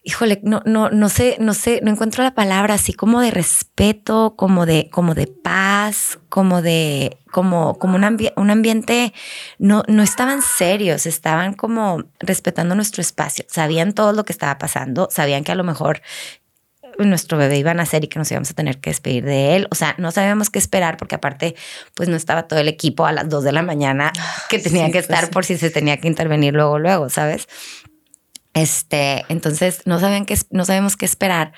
híjole, no, no, no sé, no sé, no encuentro la palabra así como de respeto, como de, como de paz, como de, como, como un, un ambiente, no, no estaban serios, estaban como respetando nuestro espacio, sabían todo lo que estaba pasando, sabían que a lo mejor nuestro bebé iba a nacer y que nos íbamos a tener que despedir de él. O sea, no sabíamos qué esperar porque aparte, pues no estaba todo el equipo a las dos de la mañana que tenía que pues estar por si se tenía que intervenir luego, luego, ¿sabes? Este, entonces no sabían qué, no sabemos qué esperar,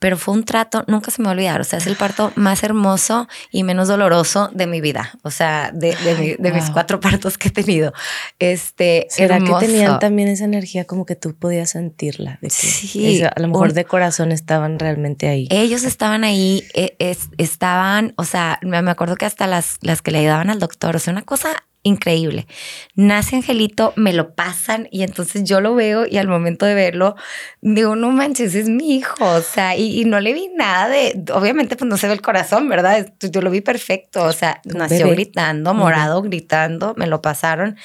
pero fue un trato, nunca se me va a olvidar, o sea, es el parto más hermoso y menos doloroso de mi vida, o sea, de, de, mis cuatro partos que he tenido. Este, ¿Será que tenían también esa energía como que tú podías sentirla? sí. a lo mejor de corazón estaban realmente ahí. Ellos estaban ahí, e, estaban, o sea, me acuerdo que hasta las, las que le ayudaban al doctor, o sea, una cosa increíble. Nace Angelito, me lo pasan y entonces yo lo veo y al momento de verlo digo, no manches, es mi hijo, o sea, y, no le vi nada de, obviamente pues no se ve el corazón, ¿verdad? Yo lo vi perfecto, o sea, nació gritando, morado, gritando, me lo pasaron,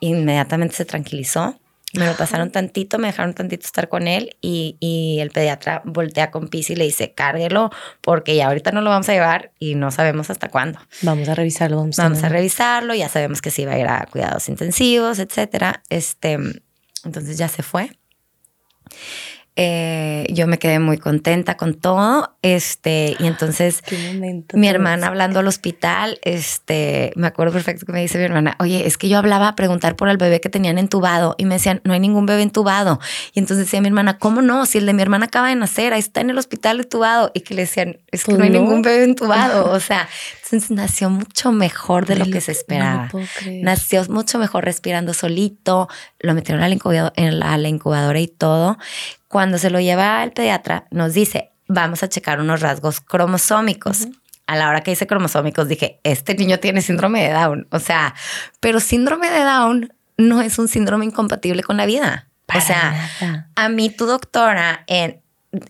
inmediatamente se tranquilizó me lo pasaron tantito, me dejaron tantito estar con él y, y el pediatra voltea con Pisi y le dice, cárguelo porque ya ahorita no lo vamos a llevar y no sabemos hasta cuándo. Vamos a revisarlo. Vamos, vamos a, revisarlo, ya sabemos que sí va a ir a cuidados intensivos, etcétera. Este, entonces ya se fue. Eh, yo me quedé muy contenta con todo. Este, y entonces mi hermana hablando al hospital, este, me acuerdo perfecto que me dice mi hermana, oye, es que yo hablaba a preguntar por el bebé que tenían entubado y me decían, no hay ningún bebé entubado. Y entonces decía mi hermana, ¿cómo no? Si el de mi hermana acaba de nacer, ahí está en el hospital entubado. Y que le decían, es que pues no hay ningún bebé (laughs) entubado. O sea, entonces nació mucho mejor de lo que se esperaba. nació mucho mejor respirando solito, lo metieron a la incubadora y todo cuando se lo lleva al pediatra, nos dice, vamos a checar unos rasgos cromosómicos. A la hora que dice cromosómicos, dije, este niño tiene síndrome de Down. O sea, pero síndrome de Down no es un síndrome incompatible con la vida. o sea, a mí tu doctora en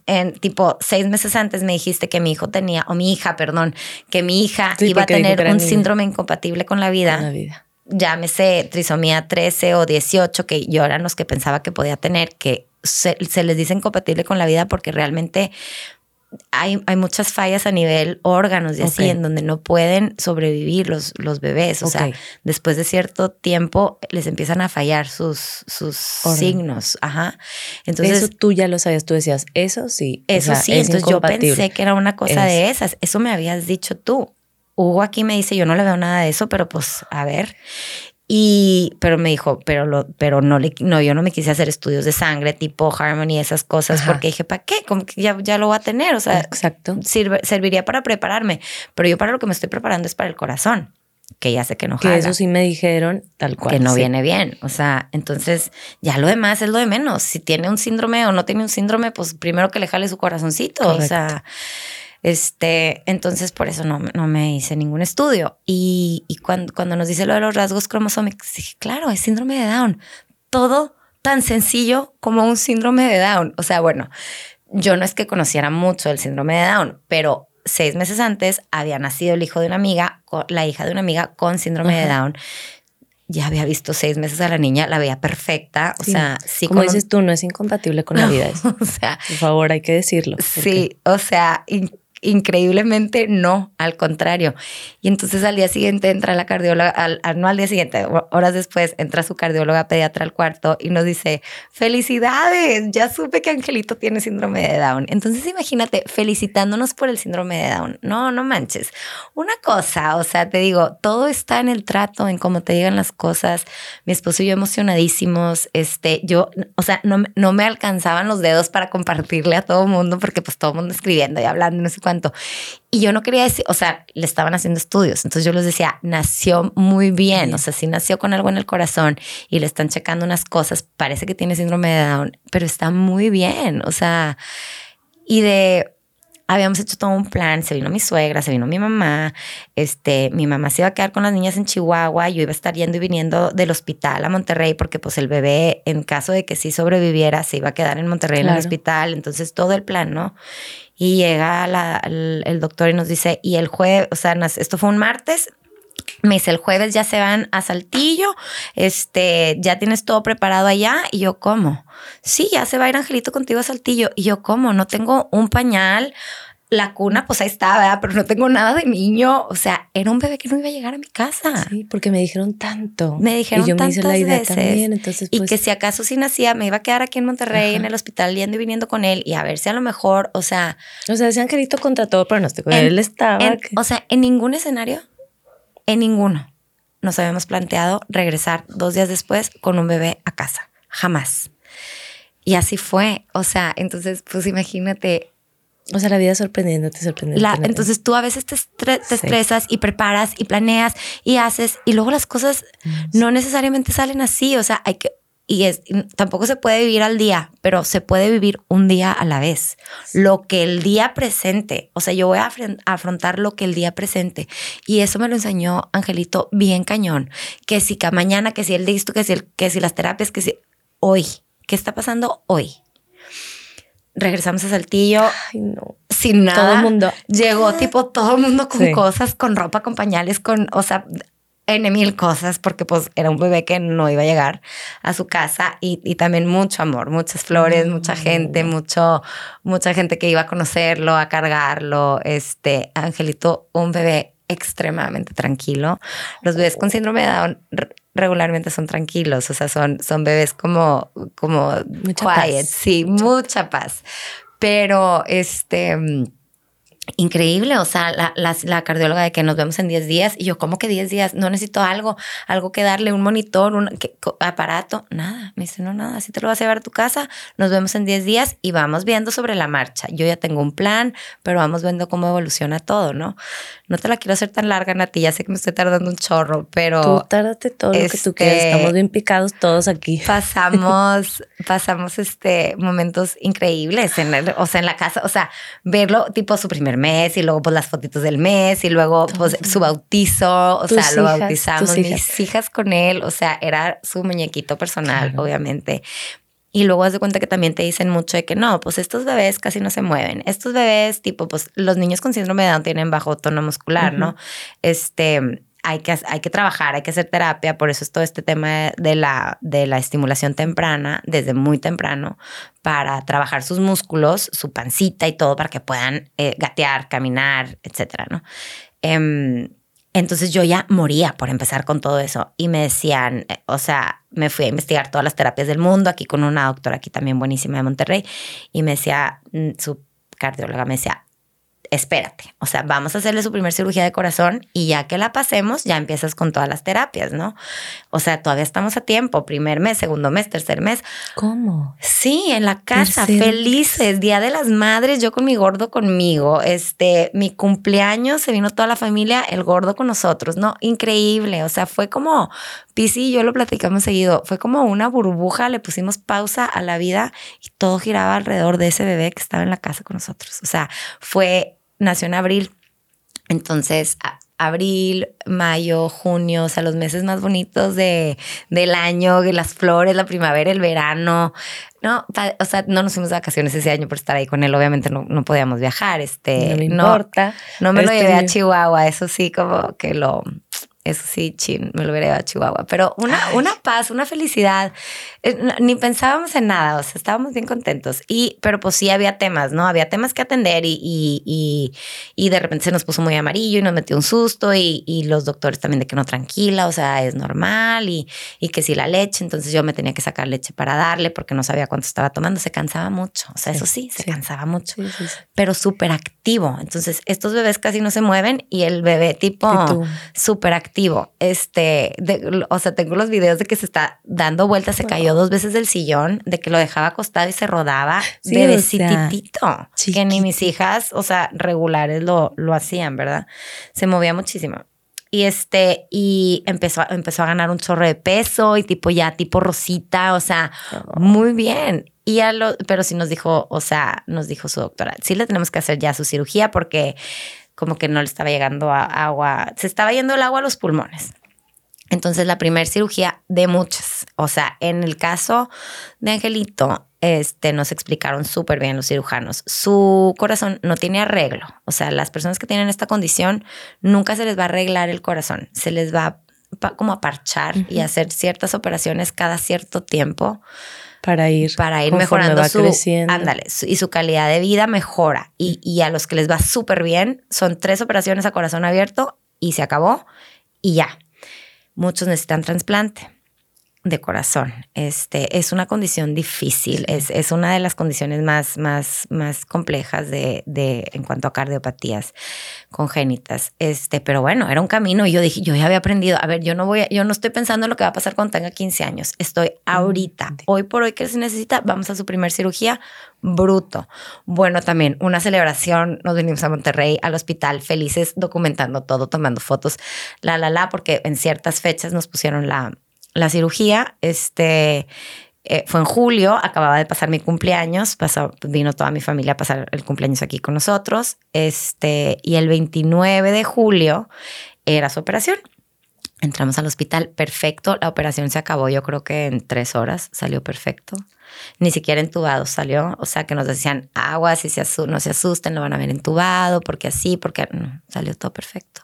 en tipo seis meses antes me dijiste que mi hijo tenía, o mi hija, perdón, que mi hija iba a tener un síndrome incompatible con la vida. Con la vida llámese trisomía 13 o 18, que yo eran los que pensaba que podía tener, que se, les dice incompatible con la vida porque realmente hay, hay, muchas fallas a nivel órganos y así, en donde no pueden sobrevivir los, los bebés. O sea, después de cierto tiempo les empiezan a fallar sus, sus signos. Ajá. Entonces, eso tú ya lo sabías, tú decías, eso sí. Eso sí, entonces yo pensé que era una cosa de esas. Eso me habías dicho tú. Hugo aquí me dice, yo no le veo nada de eso, pero pues a ver. Y, pero me dijo, pero, lo, pero no, le, no, yo no me quise hacer estudios de sangre tipo Harmony, esas cosas, porque dije, ¿para qué? Como que ya, ya lo voy a tener, o sea, Exacto. Sirve, serviría para prepararme, pero yo para lo que me estoy preparando es para el corazón, que ya sé que no Que eso sí me dijeron tal cual. Que no viene bien, o sea, entonces ya lo demás es lo de menos. Si tiene un síndrome o no tiene un síndrome, pues primero que le jale su corazoncito, o sea... Este, entonces por eso no, no me hice ningún estudio. Y, y cuando, cuando, nos dice lo de los rasgos cromosómicos, dije, claro, es síndrome de Down. Todo tan sencillo como un síndrome de Down. O sea, bueno, yo no es que conociera mucho el síndrome de Down, pero seis meses antes había nacido el hijo de una amiga, la hija de una amiga con síndrome de Down ya había visto seis meses a la niña, la veía perfecta. O sea, sí. Como dices tú, no es incompatible con la vida. (laughs) O sea, por favor, hay que decirlo. Sí, o sea, increíblemente no, al contrario. Y entonces al día siguiente entra la cardióloga, al, no al día siguiente, horas después entra su cardióloga pediatra al cuarto y nos dice, felicidades, ya supe que Angelito tiene síndrome de Down. Entonces imagínate, felicitándonos por el síndrome de Down. No, no manches. Una cosa, o sea, te digo, todo está en el trato, en cómo te digan las cosas. Mi esposo y yo emocionadísimos, este, yo, o sea, no, no me alcanzaban los dedos para compartirle a todo el mundo porque pues todo mundo escribiendo y hablando, no sé y yo no quería decir, o sea, le estaban haciendo estudios. Entonces yo les decía, nació muy bien. O sea, sí nació con algo en el corazón y le están checando unas cosas. Parece que tiene síndrome de Down, pero está muy bien. O sea, y de habíamos hecho todo un plan, se vino mi suegra, se vino mi mamá, este, mi mamá se iba a quedar con las niñas en Chihuahua, yo iba a estar yendo y viniendo del hospital a Monterrey porque pues el bebé en caso de que sí sobreviviera se iba a quedar en Monterrey en el hospital, entonces todo el plan, ¿no? Y llega el, doctor y nos dice, y el jueves, o sea, esto fue un martes, me dice, el jueves ya se van a Saltillo, este, ya tienes todo preparado allá. Y yo, ¿cómo? Sí, ya se va a ir Angelito contigo a Saltillo. Y yo, ¿cómo? No tengo un pañal. La cuna, pues ahí ¿verdad? Pero no tengo nada de niño. O sea, era un bebé que no iba a llegar a mi casa. Sí, porque me dijeron tanto. Me dijeron y yo me hice la idea también, entonces Y pues que si acaso sí nacía, me iba a quedar aquí en Monterrey, en el hospital, yendo y viniendo con él. Y a ver si a lo mejor, o sea... O sea, ese Angelito contra todo pronóstico. él estaba... O sea, en ningún escenario en ninguno nos habíamos planteado regresar dos días después con un bebé a casa. Jamás. Y así fue. O sea, entonces, pues imagínate. O sea, la vida sorprendiéndote, sorprendiéndote. entonces tú a veces te, estresas y preparas y planeas y haces y luego las cosas mm, no necesariamente salen así. O sea, hay que, y es, tampoco se puede vivir al día, pero se puede vivir un día a la vez. Lo que el día presente, o sea, yo voy a afrontar lo que el día presente. Y eso me lo enseñó Angelito bien cañón. Que si que mañana, que si el listo, que si, el, que si las terapias, que si hoy. ¿Qué está pasando hoy? Regresamos a Saltillo. Ay, no. Sin nada. Todo el mundo. Llegó tipo todo el mundo con cosas, con ropa, con pañales, con, o sea, en mil cosas porque pues era un bebé que no iba a llegar a su casa y, y también mucho amor, muchas flores, mucha gente, mucho, mucha gente que iba a conocerlo, a cargarlo. Este, Angelito, un bebé extremadamente tranquilo. Los bebés con síndrome de Down regularmente son tranquilos, o sea, son, son bebés como, como quiet, sí, mucha paz. Pero este increíble, o sea, la, la, cardióloga de que nos vemos en 10 días y yo, ¿cómo que 10 días? No necesito algo, algo que darle, un monitor, un aparato, nada, me dice, no, nada, así te lo vas a llevar a tu casa, nos vemos en 10 días y vamos viendo sobre la marcha. Yo ya tengo un plan, pero vamos viendo cómo evoluciona todo, ¿no? No te la quiero hacer tan larga, Nati, ya sé que me estoy tardando un chorro, pero... Tú tárdate todo lo que tú quieras, este, estamos bien picados todos aquí. Pasamos, pasamos este, momentos increíbles, en o sea, en la casa, o sea, verlo tipo su primer mes y luego pues las fotitos del mes y luego pues su bautizo, o sea, lo bautizamos, mis hijas con él, o sea, era su muñequito personal, obviamente. Y luego haz de cuenta que también te dicen mucho de que no, pues estos bebés casi no se mueven. Estos bebés, tipo, pues los niños con síndrome de Down tienen bajo tono muscular, ¿no? Este, hay que, hay que trabajar, hay que hacer terapia, por eso es todo este tema de la, de la estimulación temprana, desde muy temprano, para trabajar sus músculos, su pancita y todo, para que puedan eh, gatear, caminar, etcétera, ¿no? Em, entonces yo ya moría por empezar con todo eso y me decían, eh, o sea, me fui a investigar todas las terapias del mundo aquí con una doctora aquí también buenísima de Monterrey y me decía, mm, su cardióloga me decía, espérate, o sea, vamos a hacerle su primer cirugía de corazón y ya que la pasemos, ya empiezas con todas las terapias, ¿no? O sea, todavía estamos a tiempo, primer mes, segundo mes, tercer mes. ¿Cómo? Sí, en la casa, felices, Día de las Madres, yo con mi gordo conmigo, este, mi cumpleaños, se vino toda la familia, el gordo con nosotros, ¿no? Increíble, o sea, fue como, Pisi y yo lo platicamos seguido, fue como una burbuja, le pusimos pausa a la vida y todo giraba alrededor de ese bebé que estaba en la casa con nosotros, o sea, fue nació en abril. Entonces, abril, mayo, junio, o sea, los meses más bonitos de, del año, las flores, la primavera, el verano. No, o sea, no nos fuimos de vacaciones ese año por estar ahí con él. Obviamente no, no podíamos viajar. Este, no me importa. No, me lo llevé a Chihuahua. Eso sí, como que lo, eso sí, chin, me lo hubiera a Chihuahua. Pero una, una paz, una felicidad. Eh, ni pensábamos en nada, o sea, estábamos bien contentos. Y, pero pues sí había temas, ¿no? Había temas que atender y, y, y, de repente se nos puso muy amarillo y nos metió un susto y, y, los doctores también de que no tranquila, o sea, es normal y, y que si la leche, entonces yo me tenía que sacar leche para darle porque no sabía cuánto estaba tomando, se cansaba mucho, o sea, eso sí, se cansaba mucho, pero súper activo. Entonces, estos bebés casi no se mueven y el bebé tipo súper activo. Este, o sea, tengo los videos de que se está dando vueltas, se cayó dos veces del sillón, de que lo dejaba acostado y se rodaba, sí, bebecitito, que ni mis hijas, o sea, regulares lo, lo hacían, ¿verdad? Se movía muchísimo. Y este, y empezó, empezó a ganar un chorro de peso y tipo ya, tipo rosita, o sea, muy bien. Y a lo, pero sí nos dijo, o sea, nos dijo su doctora, sí le tenemos que hacer ya su cirugía porque como que no le estaba llegando agua, se estaba yendo el agua a los pulmones. Entonces, la primera cirugía de muchas. O sea, en el caso de Angelito, este, nos explicaron súper bien los cirujanos. Su corazón no tiene arreglo. O sea, las personas que tienen esta condición nunca se les va a arreglar el corazón. Se les va como a parchar y hacer ciertas operaciones cada cierto tiempo para ir para ir mejorando su creciendo. ándale y su calidad de vida mejora. Y, y a los que les va súper bien son tres operaciones a corazón abierto y se acabó y ya. Muchos necesitan trasplante de corazón. Este, es una condición difícil, es, es, una de las condiciones más, más, más complejas de, de, en cuanto a cardiopatías congénitas. Este, pero bueno, era un camino y yo dije, yo ya había aprendido, a ver, yo no voy, yo no estoy pensando en lo que va a pasar cuando tenga 15 años, estoy ahorita, hoy por hoy que se necesita, vamos a su primer cirugía, bruto. Bueno, también una celebración, nos venimos a Monterrey, al hospital, felices, documentando todo, tomando fotos, la, la, la, porque en ciertas fechas nos pusieron la la cirugía, este, eh, fue en julio, acababa de pasar mi cumpleaños, pasó, vino toda mi familia a pasar el cumpleaños aquí con nosotros, este, y el 29 de julio era su operación. Entramos al hospital, perfecto, la operación se acabó yo creo que en tres horas, salió perfecto. Ni siquiera entubado salió, o sea que nos decían agua, si se no se asusten, lo van a ver entubado, porque así, porque no, salió todo perfecto.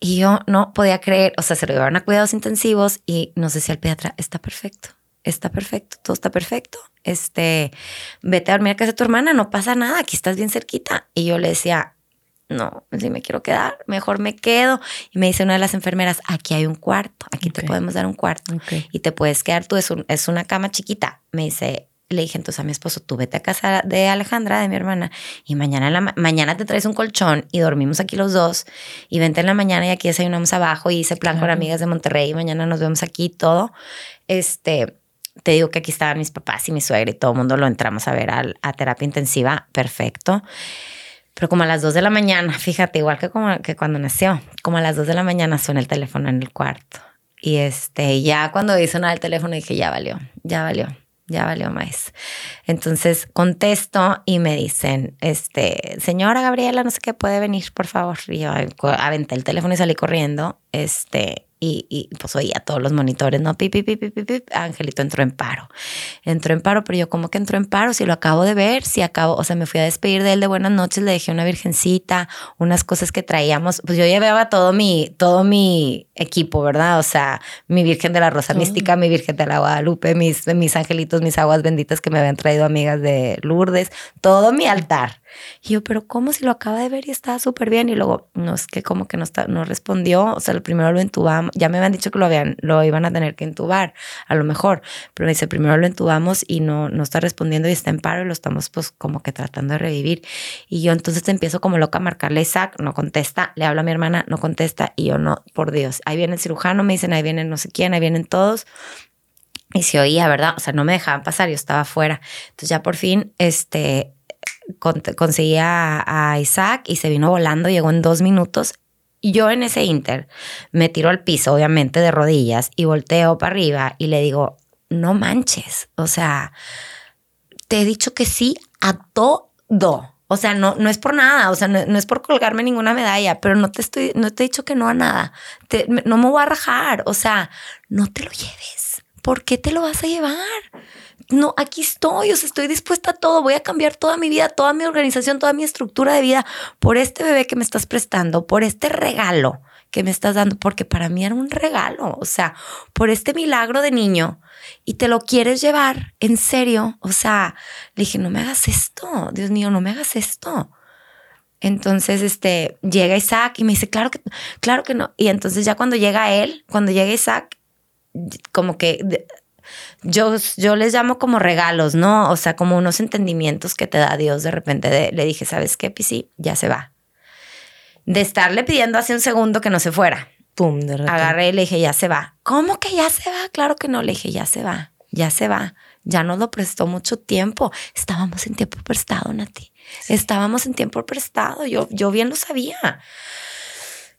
Y yo no podía creer, o sea, se lo llevaron a cuidados intensivos y nos decía el pediatra, está perfecto, está perfecto, todo está perfecto. Este, vete a dormir a casa de tu hermana, no pasa nada, aquí estás bien cerquita. Y yo le decía, no, si me quiero quedar, mejor me quedo. Y me dice una de las enfermeras, aquí hay un cuarto, aquí te podemos dar un cuarto y te puedes quedar tú, es, es una cama chiquita. Me dice, le dije entonces a mi esposo, tú vete a casa de Alejandra, de mi hermana, y mañana, mañana te traes un colchón y dormimos aquí los dos, y vente en la mañana y aquí desayunamos abajo y hice plan con amigas de Monterrey y mañana nos vemos aquí todo. Este, te digo que aquí estaban mis papás y mi suegra y todo el mundo lo entramos a ver a, terapia intensiva, perfecto. Pero como a las dos de la mañana, fíjate, igual que, como, que cuando nació, como a las dos de la mañana suena el teléfono en el cuarto. Y este, ya cuando vi sonar el teléfono dije, ya valió, ya valió ya valió más. Entonces contesto y me dicen, este, señora Gabriela, no sé qué, puede venir, por favor. Y yo aventé el teléfono y salí corriendo. Este, y, y pues oía todos los monitores, ¿no? Pip, pip, pip, pip, pip, Angelito entró en paro. Entró en paro, pero yo como que entró en paro, si lo acabo de ver, si acabo, o sea, me fui a despedir de él de buenas noches, le dejé una virgencita, unas cosas que traíamos, pues yo llevaba todo mi, todo mi equipo, ¿verdad? O sea, mi Virgen de la Rosa Mística, mi Virgen de la Guadalupe, mis, mis angelitos, mis aguas benditas que me habían traído amigas de Lourdes, todo mi altar. Y yo, pero ¿cómo si lo acaba de ver y estaba súper bien? Y luego, no es que como que no, está, no respondió, o sea, el primero lo entubamos, ya me habían dicho que lo, habían, lo iban a tener que entubar, a lo mejor, pero me dice, primero lo entubamos y no, no está respondiendo y está en paro y lo estamos pues como que tratando de revivir. Y yo entonces empiezo como loca a marcarle Isaac, no contesta, le hablo a mi hermana, no contesta y yo no, por Dios, ahí viene el cirujano, me dicen, ahí vienen no sé quién, ahí vienen todos. Y se oía, ¿verdad? O sea, no me dejaban pasar, yo estaba afuera. Entonces ya por fin, este, conseguí a, Isaac y se vino volando, llegó en dos minutos. Yo en ese inter me tiro al piso, obviamente de rodillas, y volteo para arriba y le digo, no manches, o sea, te he dicho que sí a todo. O sea, no, no es por nada, o sea, no, es por colgarme ninguna medalla, pero no te estoy, no te he dicho que no a nada. no me voy a rajar, o sea, no te lo lleves. ¿Por qué te lo vas a llevar? No, aquí estoy, o sea, estoy dispuesta a todo, voy a cambiar toda mi vida, toda mi organización, toda mi estructura de vida por este bebé que me estás prestando, por este regalo que me estás dando, porque para mí era un regalo, o sea, por este milagro de niño y te lo quieres llevar, en serio, o sea, le dije, no me hagas esto, Dios mío, no me hagas esto. Entonces, este, llega Isaac y me dice, claro que, claro que no. Y entonces ya cuando llega él, cuando llega Isaac, como que yo, yo les llamo como regalos, ¿no? O sea, como unos entendimientos que te da Dios de repente. le dije, ¿sabes qué, Pisi? Ya se va. De estarle pidiendo hace un segundo que no se fuera. Pum, de repente. Agarré y le dije, ya se va. ¿Cómo que ya se va? Claro que no. Le dije, ya se va, ya se va. Ya nos lo prestó mucho tiempo. Estábamos en tiempo prestado, Nati. Estábamos en tiempo prestado. Yo, yo bien lo sabía.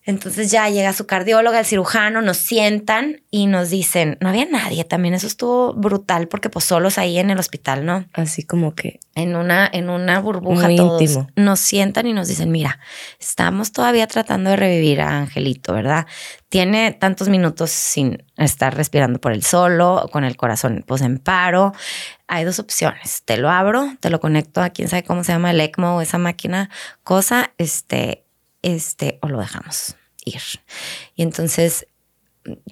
Entonces ya llega su cardióloga, el cirujano, nos sientan y nos dicen, no había nadie, también eso estuvo brutal porque pues solos ahí en el hospital, ¿no? Así como que en una en una burbuja muy todos íntimo. nos sientan y nos dicen, "Mira, estamos todavía tratando de revivir a Angelito, ¿verdad? Tiene tantos minutos sin estar respirando por el solo, con el corazón pues en paro. Hay dos opciones, te lo abro, te lo conecto a quién sabe cómo se llama el ECMO o esa máquina, cosa, este este, o lo dejamos ir. Y entonces,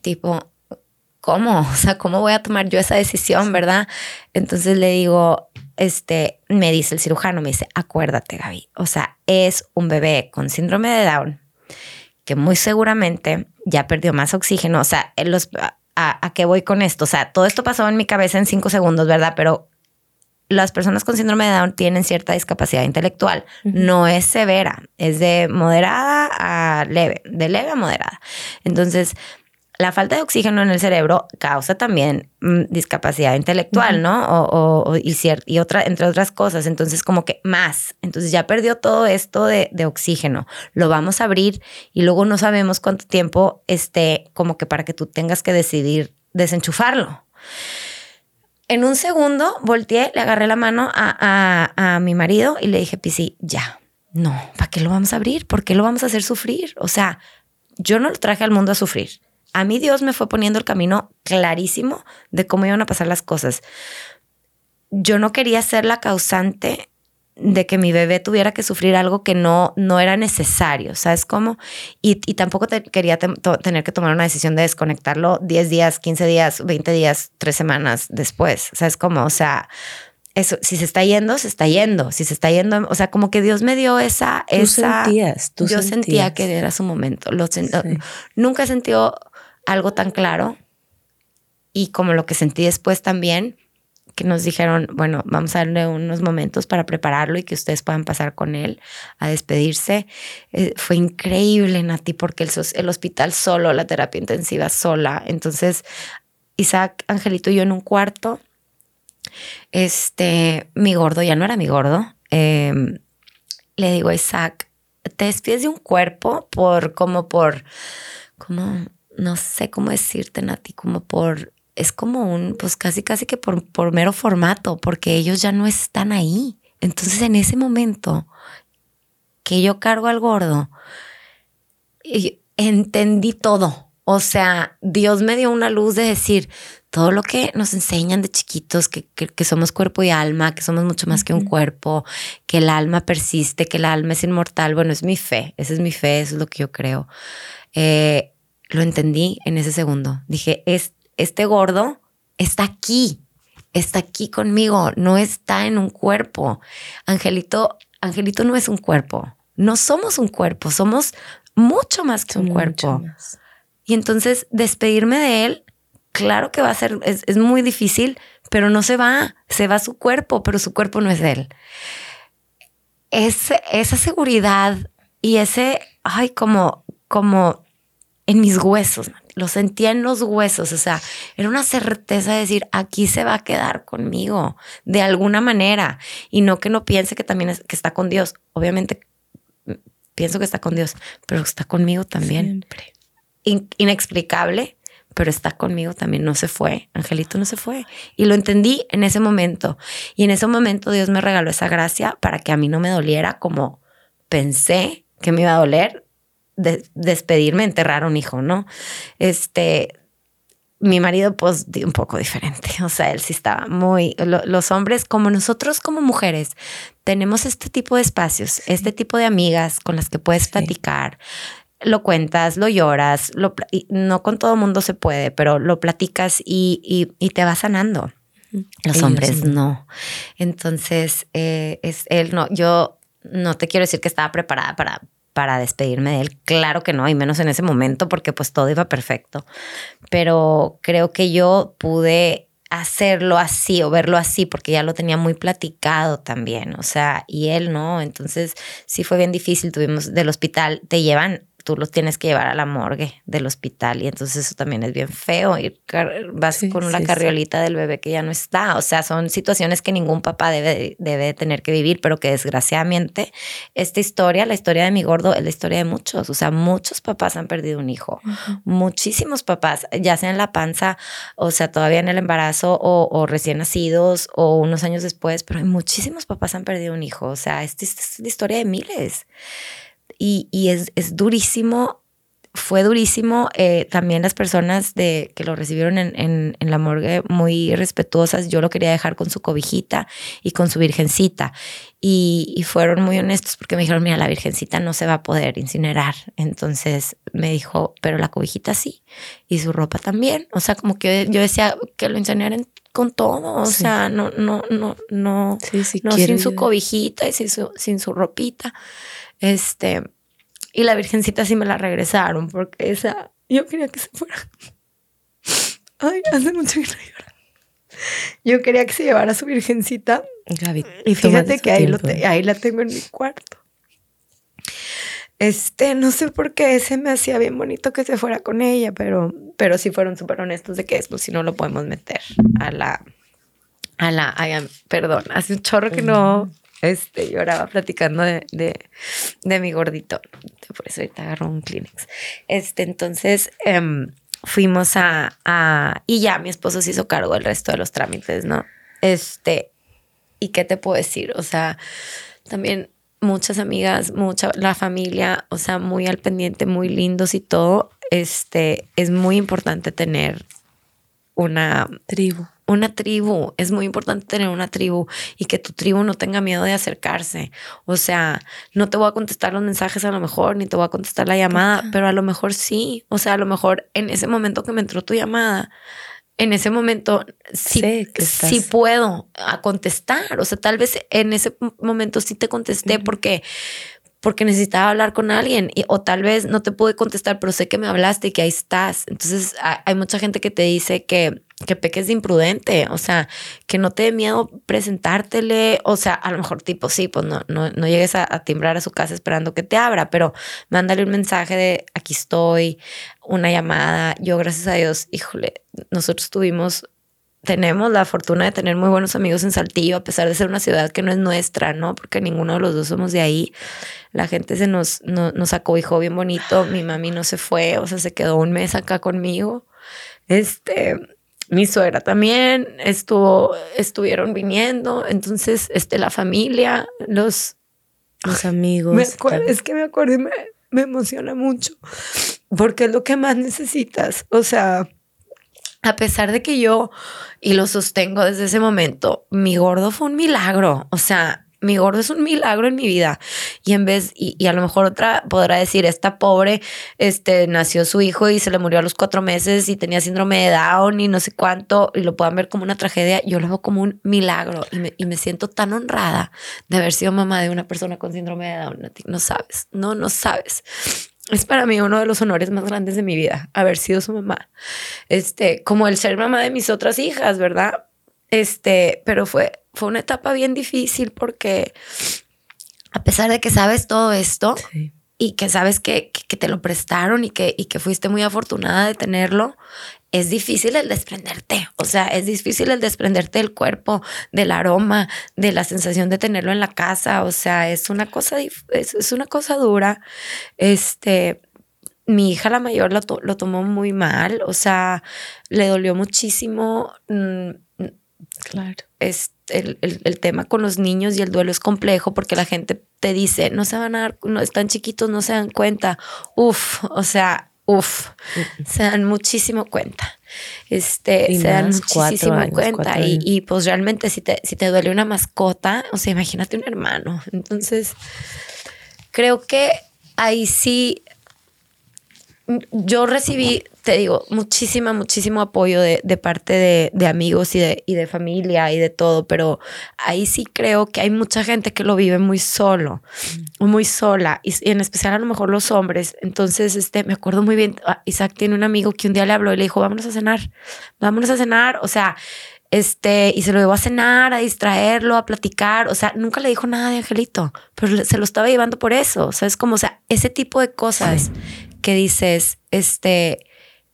tipo, ¿cómo? (laughs) O sea, ¿cómo voy a tomar yo esa decisión, verdad? Entonces le digo, este, me dice el cirujano, me dice, acuérdate, Gaby, o sea, es un bebé con síndrome de Down que muy seguramente ya perdió más oxígeno. O sea, los, a, a, qué voy con esto? O sea, todo esto pasó en mi cabeza en cinco segundos, ¿verdad? Pero las personas con síndrome de Down tienen cierta discapacidad intelectual. No es severa, es de moderada a leve, de leve a moderada. Entonces, la falta de oxígeno en el cerebro causa también mm, discapacidad intelectual, ¿no? O, y, y otra, entre otras cosas. Entonces, como que más. Entonces, ya perdió todo esto de, de, oxígeno. Lo vamos a abrir y luego no sabemos cuánto tiempo esté, como que para que tú tengas que decidir desenchufarlo. En un segundo volteé, le agarré la mano a, mi marido y le dije, Pisi, ya, no, ¿para qué lo vamos a abrir? ¿Por qué lo vamos a hacer sufrir? O sea, yo no lo traje al mundo a sufrir. A mí Dios me fue poniendo el camino clarísimo de cómo iban a pasar las cosas. Yo no quería ser la causante de que mi bebé tuviera que sufrir algo que no, no era necesario, ¿sabes cómo? Y, tampoco quería tener que tomar una decisión de desconectarlo 10 días, 15 días, 20 días, 3 semanas después, ¿sabes cómo? O sea, eso, si se está yendo, se está yendo, si se está yendo, o sea, como que Dios me dio esa... Tú esa sentías, tú Yo sentía que era su momento, lo nunca he sentido algo tan claro y como lo que sentí después también que nos dijeron, bueno, vamos a darle unos momentos para prepararlo y que ustedes puedan pasar con él a despedirse. Eh, fue increíble, Nati, porque el, hospital solo, la terapia intensiva sola. Entonces, Isaac, Angelito y yo en un cuarto. Este, mi gordo ya no era mi gordo. Em, le digo a Isaac, te despides de un cuerpo por, como por, como, no sé cómo decirte, Nati, como por es como un, pues casi, casi que por, por mero formato, porque ellos ya no están ahí. Entonces en ese momento que yo cargo al gordo, entendí todo. O sea, Dios me dio una luz de decir, todo lo que nos enseñan de chiquitos, que, que, somos cuerpo y alma, que somos mucho más que un cuerpo, que el alma persiste, que el alma es inmortal, bueno, es mi fe, esa es mi fe, eso es lo que yo creo. Eh, lo entendí en ese segundo. Dije, es, este gordo está aquí, está aquí conmigo, no está en un cuerpo. Angelito, Angelito no es un cuerpo, no somos un cuerpo, somos mucho más que un cuerpo. Y entonces despedirme de él, claro que va a ser, es, muy difícil, pero no se va, se va su cuerpo, pero su cuerpo no es él. Es, esa seguridad y ese, ay, como, como en mis huesos, lo sentía en los huesos, o sea, era una certeza de decir, aquí se va a quedar conmigo, de alguna manera, y no que no piense que también es, que está con Dios, obviamente mm, pienso que está con Dios, pero está conmigo también. Siempre. inexplicable, pero está conmigo también, no se fue, Angelito no se fue. Y lo entendí en ese momento. Y en ese momento Dios me regaló esa gracia para que a mí no me doliera como pensé que me iba a doler despedirme, enterrar a un hijo, ¿no? Este, mi marido, pues, un poco diferente. (laughs) O sea, él sí estaba muy. los hombres, como nosotros, como mujeres, tenemos este tipo de espacios, este tipo de amigas con las que puedes platicar. Lo cuentas, lo lloras, lo, no con todo mundo se puede, pero lo platicas y, y, te va sanando. Los hombres no. Entonces, eh, es él no. Yo no te quiero decir que estaba preparada para para despedirme de él. Claro que no, y menos en ese momento porque pues todo iba perfecto. Pero creo que yo pude hacerlo así o verlo así porque ya lo tenía muy platicado también, o sea, y él no, entonces sí fue bien difícil, tuvimos del hospital, te llevan tú los tienes que llevar a la morgue del hospital y entonces eso también es bien feo. Ir vas con una carriolita del bebé que ya no está. O sea, son situaciones que ningún papá debe, debe tener que vivir, pero que desgraciadamente esta historia, la historia de mi gordo, es la historia de muchos. O sea, muchos papás han perdido un hijo. Muchísimos papás, ya sea en la panza, o sea, todavía en el embarazo o, recién nacidos o unos años después, pero muchísimos papás han perdido un hijo. O sea, esta es la historia de miles y, es, es, durísimo, fue durísimo. Eh, también las personas de, que lo recibieron en, en, la morgue muy respetuosas, yo lo quería dejar con su cobijita y con su virgencita. Y, y, fueron muy honestos porque me dijeron, mira, la virgencita no se va a poder incinerar. Entonces me dijo, pero la cobijita sí. Y su ropa también. O sea, como que yo decía que lo incineren con todo, o sea, no, no, no, no, no sin su cobijita y sin su, sin su ropita. Este, y la virgencita sí me la regresaron porque esa, yo quería que se fuera. (laughs) Ay, hace mucho que no llora. Yo quería que se llevara su virgencita. Gaby, y fíjate que ahí, lo ahí la tengo en mi cuarto. Este, no sé por qué ese me hacía bien bonito que se fuera con ella, pero, pero sí fueron súper honestos de que esto si no lo podemos meter a la, a la, ay, perdón, hace un chorro que no, este, lloraba platicando de, de, mi gordito. Por eso ahorita agarró un Kleenex. Este, entonces em, fuimos a, a, y ya mi esposo se hizo cargo del resto de los trámites, ¿no? Este, ¿y qué te puedo decir? O sea, también muchas amigas, mucha, la familia, o sea, muy al pendiente, muy lindos y todo. Este, es muy importante tener una tribu una tribu. Es muy importante tener una tribu y que tu tribu no tenga miedo de acercarse. O sea, no te voy a contestar los mensajes a lo mejor, ni te voy a contestar la llamada, pero a lo mejor sí. O sea, a lo mejor en ese momento que me entró tu llamada, en ese momento sí, sí puedo a contestar. O sea, tal vez en ese momento sí te contesté porque porque necesitaba hablar con alguien o tal vez no te pude contestar, pero sé que me hablaste y que ahí estás. Entonces hay mucha gente que te dice que, que peques de imprudente, o sea, que no te dé miedo presentártele, o sea, a lo mejor tipo, sí, pues no, no, no llegues a, a, timbrar a su casa esperando que te abra, pero mándale un mensaje de aquí estoy, una llamada. Yo, gracias a Dios, híjole, nosotros tuvimos tenemos la fortuna de tener muy buenos amigos en Saltillo, a pesar de ser una ciudad que no es nuestra, ¿no? Porque ninguno de los dos somos de ahí. La gente se nos, no, nos acobijó bien bonito. Mi mami no se fue, o sea, se quedó un mes acá conmigo. Este, mi suegra también estuvo, estuvieron viniendo. Entonces, este, la familia, los, los amigos. es que me acuerdo, me, me emociona mucho porque es lo que más necesitas. O sea, a pesar de que yo, y lo sostengo desde ese momento, mi gordo fue un milagro. O sea, mi gordo es un milagro en mi vida. Y en vez, y, a lo mejor otra podrá decir, esta pobre, este, nació su hijo y se le murió a los cuatro meses y tenía síndrome de Down y no sé cuánto, y lo puedan ver como una tragedia. Yo lo veo como un milagro y me, y me siento tan honrada de haber sido mamá de una persona con síndrome de Down. No sabes, no, no sabes es para mí uno de los honores más grandes de mi vida, haber sido su mamá. Este, como el ser mamá de mis otras hijas, ¿verdad? Este, pero fue, fue una etapa bien difícil porque a pesar de que sabes todo esto y que sabes que, que, te lo prestaron y que, y que fuiste muy afortunada de tenerlo, es difícil el desprenderte. O sea, es difícil el desprenderte del cuerpo, del aroma, de la sensación de tenerlo en la casa. O sea, es una cosa, es, una cosa dura. Este, mi hija la mayor lo, lo, tomó muy mal. O sea, le dolió muchísimo. Mm, claro. Es el, el, tema con los niños y el duelo es complejo porque la gente te dice, no se van a dar, no están chiquitos, no se dan cuenta. Uf, o sea, Uf, se dan muchísimo cuenta. Este, se dan muchísimo cuenta. Y, y, pues realmente si te, si te duele una mascota, o sea, imagínate un hermano. Entonces, creo que ahí sí yo recibí, te digo, muchísima, muchísimo apoyo de, parte de, amigos y de, y de familia y de todo, pero ahí sí creo que hay mucha gente que lo vive muy solo, mm. muy sola, y, en especial a lo mejor los hombres. Entonces, este, me acuerdo muy bien, ah, Isaac tiene un amigo que un día le habló y le dijo, vámonos a cenar, vámonos a cenar, o sea, este, y se lo llevó a cenar, a distraerlo, a platicar, o sea, nunca le dijo nada de Angelito, pero se lo estaba llevando por eso, o sea, es como, o sea, ese tipo de cosas que dices, este,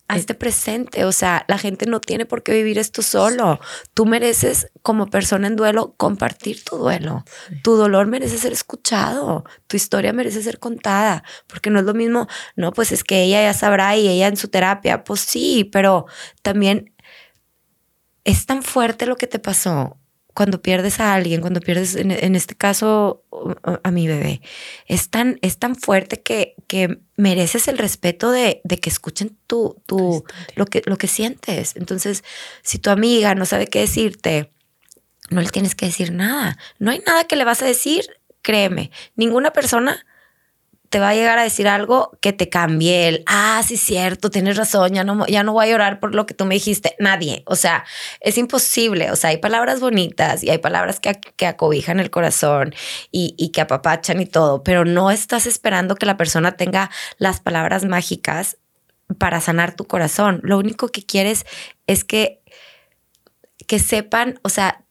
hazte presente, o sea, la gente no tiene por qué vivir esto solo. Tú mereces como persona en duelo compartir tu duelo. Tu dolor merece ser escuchado, tu historia merece ser contada, porque no es lo mismo, no, pues es que ella ya sabrá y ella en su terapia, pues sí, pero también es tan fuerte lo que te pasó cuando pierdes a alguien, cuando pierdes, en, este caso, a mi bebé, es tan, es tan fuerte que, que mereces el respeto de, de que escuchen tu, tu, lo, que, lo que sientes. Entonces, si tu amiga no sabe qué decirte, no le tienes que decir nada. No hay nada que le vas a decir, créeme. Ninguna persona te va a llegar a decir algo que te cambie el, ah, sí, cierto, tienes razón, ya no, ya no voy a llorar por lo que tú me dijiste. Nadie. O sea, es imposible. O sea, hay palabras bonitas y hay palabras que, que acobijan el corazón y, y que apapachan y todo, pero no estás esperando que la persona tenga las palabras mágicas para sanar tu corazón. Lo único que quieres es que, que sepan, o sea,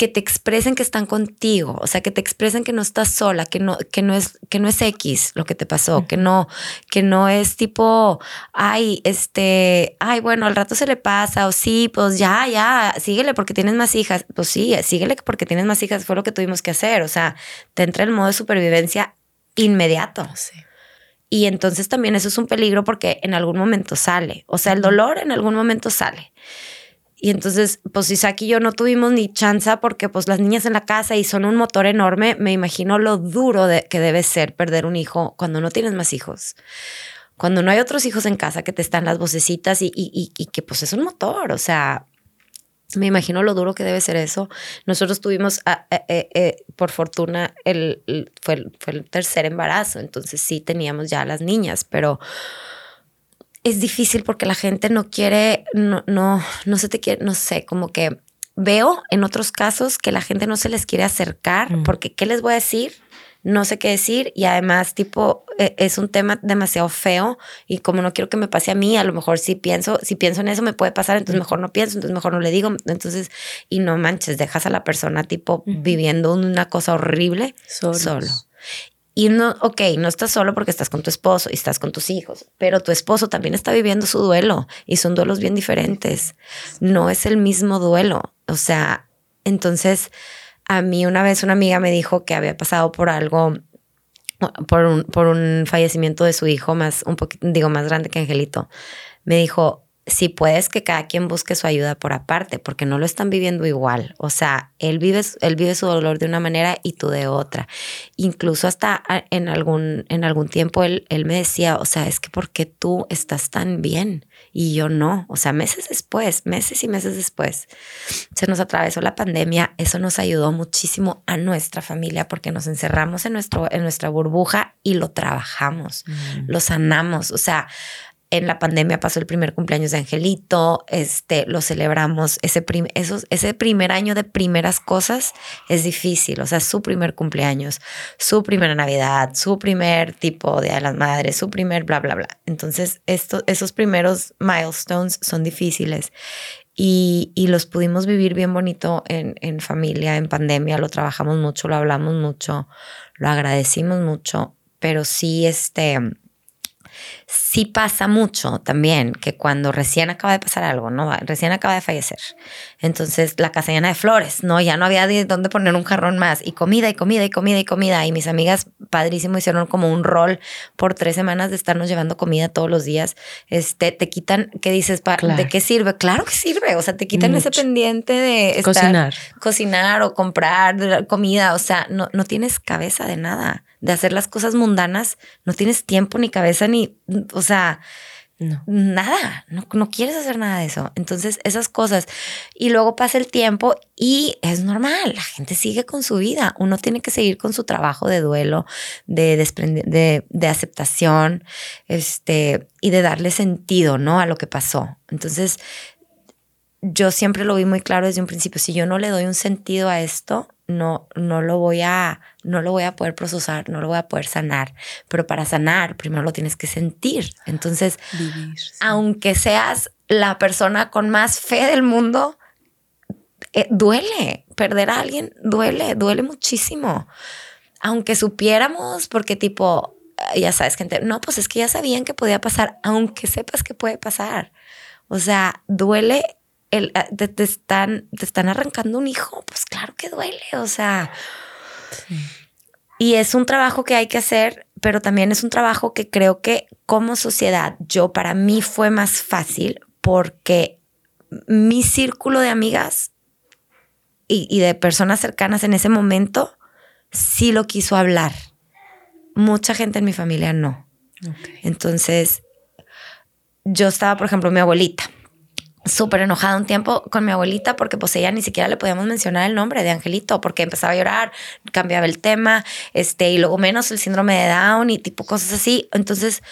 que te expresen que están contigo, o sea, que te expresen que no estás sola, que no, que no es, que no es X lo que te pasó, que no, que no es tipo, ay, este, ay, bueno, al rato se le pasa, o sí, pues ya, ya, síguele porque tienes más hijas, pues sí, síguele porque tienes más hijas, fue lo que tuvimos que hacer, o sea, te entra el modo de supervivencia inmediato. Y entonces también eso es un peligro porque en algún momento sale, o sea, el dolor en algún momento sale. Y entonces, pues Isaac y yo no tuvimos ni chance porque pues las niñas en la casa y son un motor enorme, me imagino lo duro de, que debe ser perder un hijo cuando no tienes más hijos. Cuando no hay otros hijos en casa que te están las vocecitas y, y, y, que pues es un motor, o sea, me imagino lo duro que debe ser eso. Nosotros tuvimos, eh, eh, eh, por fortuna, el, fue, el, fue el tercer embarazo, entonces sí teníamos ya las niñas, pero es difícil porque la gente no quiere, no, no, no se te quiere, no sé, como que veo en otros casos que la gente no se les quiere acercar mm. porque ¿qué les voy a decir? No sé qué decir y además tipo e, es un tema demasiado feo y como no quiero que me pase a mí, a lo mejor si pienso, si pienso en eso me puede pasar, entonces mm. mejor no pienso, entonces mejor no le digo, entonces y no manches, dejas a la persona tipo viviendo una cosa horrible solo. Y no, ok, no estás solo porque estás con tu esposo y estás con tus hijos, pero tu esposo también está viviendo su duelo y son duelos bien diferentes. No es el mismo duelo. O sea, entonces a mí una vez una amiga me dijo que había pasado por algo, por un, por un fallecimiento de su hijo más, un poquito, digo, más grande que Angelito. Me dijo, si puedes que cada quien busque su ayuda por aparte, porque no lo están viviendo igual. O sea, él vive, él vive su dolor de una manera y tú de otra. Incluso hasta en algún, en algún tiempo él, él me decía, o sea, es que porque tú estás tan bien y yo no. O sea, meses después, meses y meses después, se nos atravesó la pandemia. Eso nos ayudó muchísimo a nuestra familia porque nos encerramos en, nuestro, en nuestra burbuja y lo trabajamos, mm. lo sanamos. O sea, en la pandemia pasó el primer cumpleaños de Angelito, este, lo celebramos, ese, esos, ese primer año de primeras cosas es difícil, o sea, su primer cumpleaños, su primera Navidad, su primer tipo de las Madres, su primer bla, bla, bla. Entonces, esto, esos primeros milestones son difíciles y, y los pudimos vivir bien bonito en, en familia, en pandemia, lo trabajamos mucho, lo hablamos mucho, lo agradecimos mucho, pero sí, este sí pasa mucho también que cuando recién acaba de pasar algo, ¿no? Recién acaba de fallecer. Entonces la casa llena de flores, ¿no? Ya no había de dónde poner un jarrón más. Y comida y comida y comida y comida. Y mis amigas padrísimo hicieron como un rol por tres semanas de estarnos llevando comida todos los días. Este, te quitan, ¿qué dices? ¿De qué sirve? Claro que sirve. O sea, te quitan ese pendiente de cocinar. Cocinar o comprar comida. O sea, no, no tienes cabeza de nada de hacer las cosas mundanas, no tienes tiempo ni cabeza ni, o sea, nada, no, no quieres hacer nada de eso. Entonces, esas cosas. Y luego pasa el tiempo y es normal, la gente sigue con su vida. Uno tiene que seguir con su trabajo de duelo, de, de, de aceptación, este, y de darle sentido, ¿no? A lo que pasó. Entonces, yo siempre lo vi muy claro desde un principio. Si yo no le doy un sentido a esto, no, no lo voy a, no lo voy a poder procesar, no lo voy a poder sanar. Pero para sanar, primero lo tienes que sentir. Entonces, aunque seas la persona con más fe del mundo, eh, duele. Perder a alguien duele, duele muchísimo. Aunque supiéramos, porque tipo, ya sabes, gente, no, pues es que ya sabían que podía pasar, aunque sepas que puede pasar. O sea, duele el, ah, te, están, te están arrancando un hijo, pues claro que duele, o sea. Y es un trabajo que hay que hacer, pero también es un trabajo que creo que como sociedad, yo para mí fue más fácil porque mi círculo de amigas y, de personas cercanas en ese momento sí lo quiso hablar. Mucha gente en mi familia no. Entonces, yo estaba, por ejemplo, mi abuelita súper enojada un tiempo con mi abuelita porque pues ella ni siquiera le podíamos mencionar el nombre de Angelito porque empezaba a llorar, cambiaba el tema, este, y luego menos el síndrome de Down y tipo cosas así. Entonces,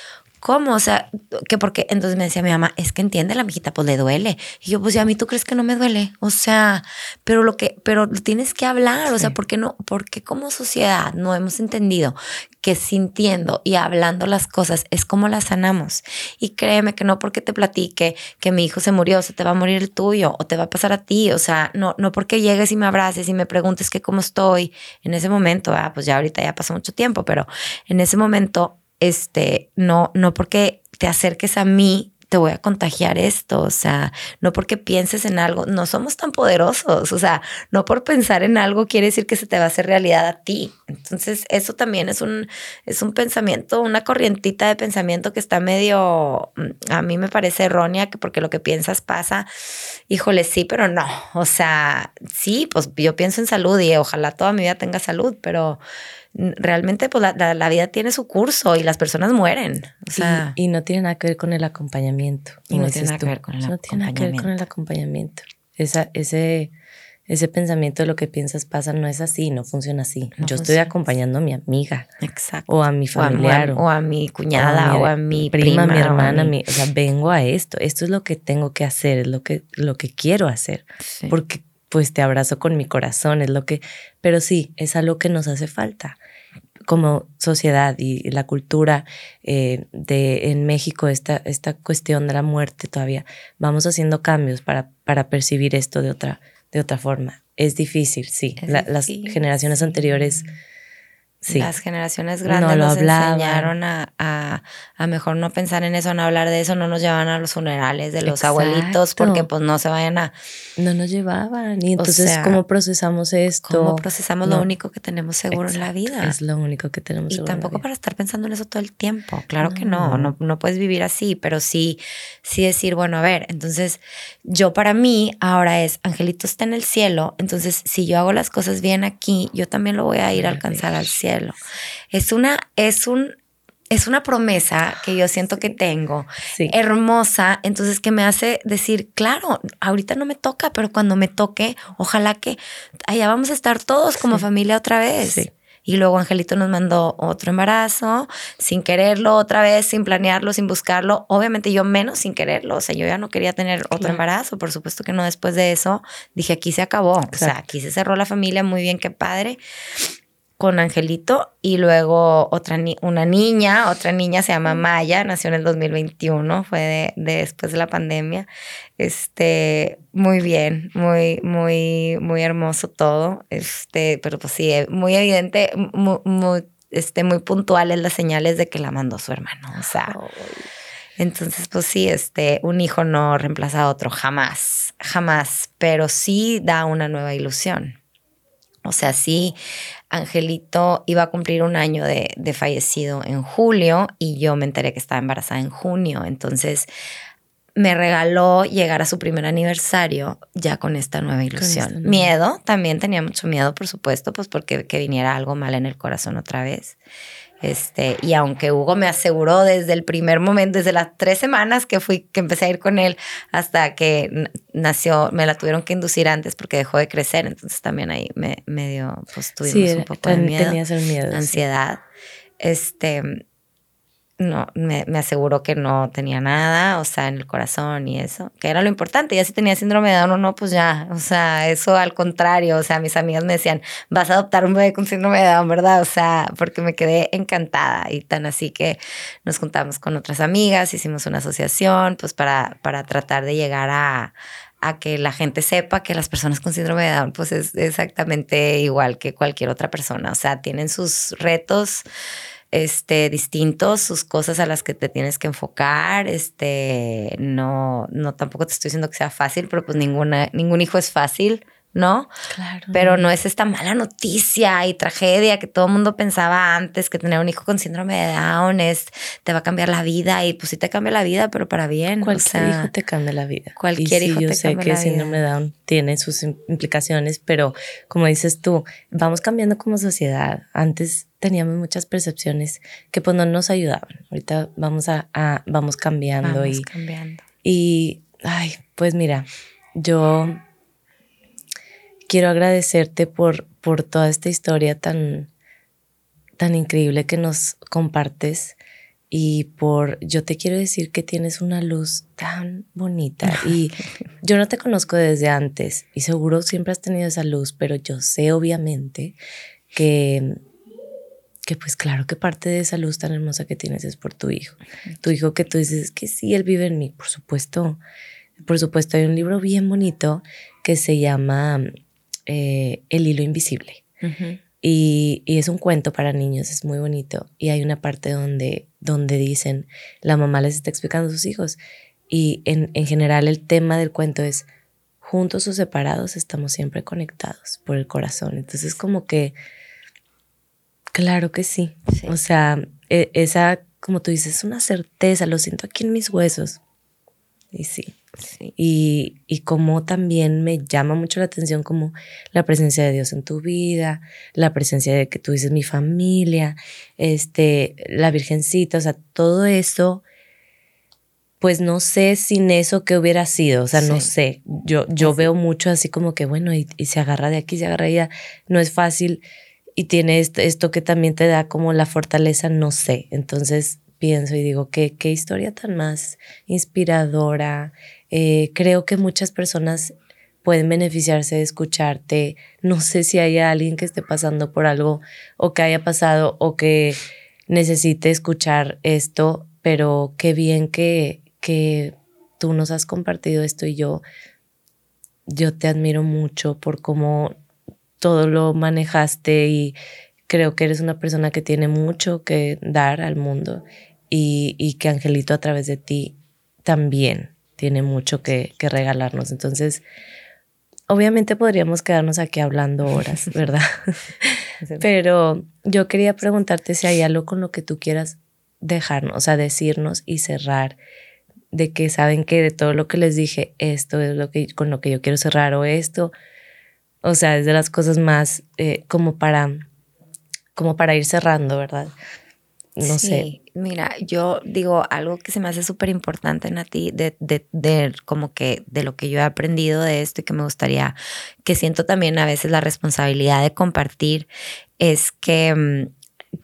¿cómo? O sea, que porque entonces me decía mi mamá, es que entiende la mijita, pues le duele. Y yo, pues ya a mí tú crees que no me duele. O sea, pero lo que, pero tienes que hablar. O sea, ¿por qué no? Porque como sociedad no hemos entendido que sintiendo y hablando las cosas es como las sanamos. Y créeme que no porque te platique que mi hijo se murió, se te va a morir el tuyo o te va a pasar a ti. O sea, no, no porque llegues y me abraces y me preguntes que cómo estoy en ese momento. Ah, pues ya ahorita ya pasó mucho tiempo, pero en ese momento este, no, no porque te acerques a mí te voy a contagiar esto, o sea, no porque pienses en algo, no somos tan poderosos, o sea, no por pensar en algo quiere decir que se te va a hacer realidad a ti. Entonces, eso también es un, es un pensamiento, una corrientita de pensamiento que está medio, mm, a mí me parece errónea, que porque lo que piensas pasa, híjole, sí, pero no, o sea, sí, pues yo pienso en salud y ojalá toda mi vida tenga salud, pero realmente pues la, vida tiene su curso y las personas mueren. O sea, y, no tiene nada que ver con el acompañamiento. Y no tiene nada que ver con el no acompañamiento. tiene nada que ver con el acompañamiento. Esa, ese, ese pensamiento de lo que piensas pasa no es así, no funciona así. Yo estoy acompañando a mi amiga. Exacto. O a mi familiar. O a, mi cuñada o a mi, prima, mi hermana. o sea, vengo a esto. Esto es lo que tengo que hacer, es lo que, lo que quiero hacer. Porque pues te abrazo con mi corazón, es lo que, pero sí, es algo que nos hace falta como sociedad y la cultura eh, de en México, esta, esta cuestión de la muerte todavía, vamos haciendo cambios para, para percibir esto de otra, de otra forma. Es difícil, sí. Las generaciones anteriores Las generaciones grandes nos enseñaron a, a, mejor no pensar en eso, no hablar de eso, no nos llevaban a los funerales de los abuelitos porque pues no se vayan a... No nos llevaban. Y entonces, ¿cómo procesamos esto? ¿Cómo procesamos lo único que tenemos seguro en la vida? Es lo único que tenemos seguro. Y tampoco para estar pensando en eso todo el tiempo. Claro que no, no, no puedes vivir así, pero sí, sí decir, bueno, a ver, entonces yo para mí ahora es, Angelito está en el cielo, entonces si yo hago las cosas bien aquí, yo también lo voy a ir a alcanzar al cielo es una, es un, es una promesa que yo siento que tengo, hermosa, entonces que me hace decir, claro, ahorita no me toca, pero cuando me toque, ojalá que allá vamos a estar todos como familia otra vez. Y luego Angelito nos mandó otro embarazo, sin quererlo, otra vez, sin planearlo, sin buscarlo. Obviamente yo menos sin quererlo. O sea, yo ya no quería tener otro embarazo. Por supuesto que no después de eso. Dije, aquí se acabó. O sea, aquí se cerró la familia. Muy bien, qué padre con Angelito y luego otra una niña, otra niña se llama Maya, nació en el 2021, fue de, después de la pandemia. Este, muy bien, muy muy muy hermoso todo. Este, pero pues sí, muy evidente, muy, muy este muy puntuales las señales de que la mandó su hermano, o sea. Entonces, pues sí, este, un hijo no reemplaza a otro jamás, jamás, pero sí da una nueva ilusión. O sea, sí, Angelito iba a cumplir un año de, fallecido en julio y yo me enteré que estaba embarazada en junio. Entonces me regaló llegar a su primer aniversario ya con esta nueva ilusión. miedo, también tenía mucho miedo, por supuesto, pues porque que viniera algo mal en el corazón otra vez. Este, y aunque Hugo me aseguró desde el primer momento, desde las tres semanas que fui, que empecé a ir con él hasta que nació, me la tuvieron que inducir antes porque dejó de crecer, entonces también ahí me, me dio, pues tuvimos un poco de miedo, miedo ansiedad. Este, no, me, me, aseguró que no tenía nada, o sea, en el corazón y eso, que era lo importante. Ya si tenía síndrome de Down o no, pues ya, o sea, eso al contrario, o sea, mis amigas me decían, vas a adoptar un bebé con síndrome de Down, ¿verdad? O sea, porque me quedé encantada y tan así que nos juntamos con otras amigas, hicimos una asociación, pues para, para tratar de llegar a, a que la gente sepa que las personas con síndrome de Down, pues es exactamente igual que cualquier otra persona, o sea, tienen sus retos este, distintos, sus cosas a las que te tienes que enfocar. Este, no, no, tampoco te estoy diciendo que sea fácil, pero pues ninguna, ningún hijo es fácil. ¿no? Claro. Pero no es esta mala noticia y tragedia que todo el mundo pensaba antes, que tener un hijo con síndrome de Down es, te va a cambiar la vida y pues sí te cambia la vida, pero para bien. Cualquier hijo te cambia la vida. Cualquier hijo yo sé que el síndrome de Down tiene sus implicaciones, pero como dices tú, vamos cambiando como sociedad. Antes teníamos muchas percepciones que pues no nos ayudaban. Ahorita vamos a, vamos cambiando y cambiando. y ay, pues mira, yo quiero agradecerte por, por toda esta historia tan, tan increíble que nos compartes y por, yo te quiero decir que tienes una luz tan bonita (laughs) y yo no te conozco desde antes y seguro siempre has tenido esa luz, pero yo sé obviamente que, que pues claro que parte de esa luz tan hermosa que tienes es por tu hijo. Tu hijo que tú dices que sí, él vive en mí, por supuesto. Por supuesto, hay un libro bien bonito que se llama eh, el hilo invisible. y, es un cuento para niños, es muy bonito. Y hay una parte donde, donde dicen, la mamá les está explicando a sus hijos. Y en, en general el tema del cuento es, juntos o separados estamos siempre conectados por el corazón. Entonces como que, claro que sí. O sea, e, esa, como tú dices, es una certeza, lo siento aquí en mis huesos. Y sí. Y, y como también me llama mucho la atención como la presencia de Dios en tu vida, la presencia de que tú dices mi familia, este, la Virgencita, o sea, todo eso, pues no sé sin eso qué hubiera sido, o sea, no sé. Yo, yo veo mucho así como que, bueno, y, se agarra de aquí, se agarra de allá, no es fácil y tiene esto, que también te da como la fortaleza, no sé. Entonces pienso y digo, qué, qué historia tan más inspiradora, eh, creo que muchas personas pueden beneficiarse de escucharte. No sé si hay alguien que esté pasando por algo o que haya pasado o que necesite escuchar esto, pero qué bien que, que tú nos has compartido esto y yo, yo te admiro mucho por cómo todo lo manejaste y creo que eres una persona que tiene mucho que dar al mundo y, y que Angelito a través de ti también tiene mucho que, que regalarnos. Entonces, obviamente podríamos quedarnos aquí hablando horas, (laughs) ¿verdad? Pero yo quería preguntarte si hay algo con lo que tú quieras dejarnos, o sea, decirnos y cerrar de que saben que de todo lo que les dije, esto es lo que con lo que yo quiero cerrar o esto, o sea, es de las cosas más eh, como para como para ir cerrando, ¿verdad? No sé. Mira, yo digo algo que se me hace súper importante en a ti, de, de, de, como que de lo que yo he aprendido de esto y que me gustaría, que siento también a veces la responsabilidad de compartir, es que mm,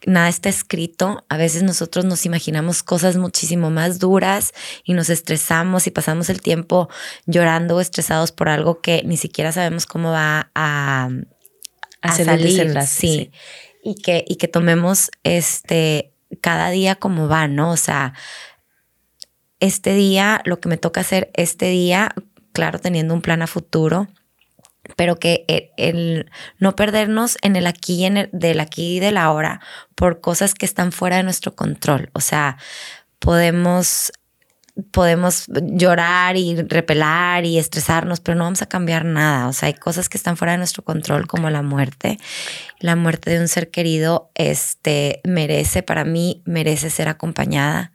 nada está escrito. A veces nosotros nos imaginamos cosas muchísimo más duras y nos estresamos y pasamos el tiempo llorando o estresados por algo que ni siquiera sabemos cómo va a, a, salir. Sí. Y que, y que tomemos este cada día como va, ¿no? O sea, este día, lo que me toca hacer este día, claro, teniendo un plan a futuro, pero que el, no perdernos en el aquí y en el del aquí y de la hora por cosas que están fuera de nuestro control. O sea, podemos podemos llorar y repelar y estresarnos, pero no vamos a cambiar nada. O sea, hay cosas que están fuera de nuestro control, como la muerte. La muerte de un ser querido, este, merece, para mí, merece ser acompañada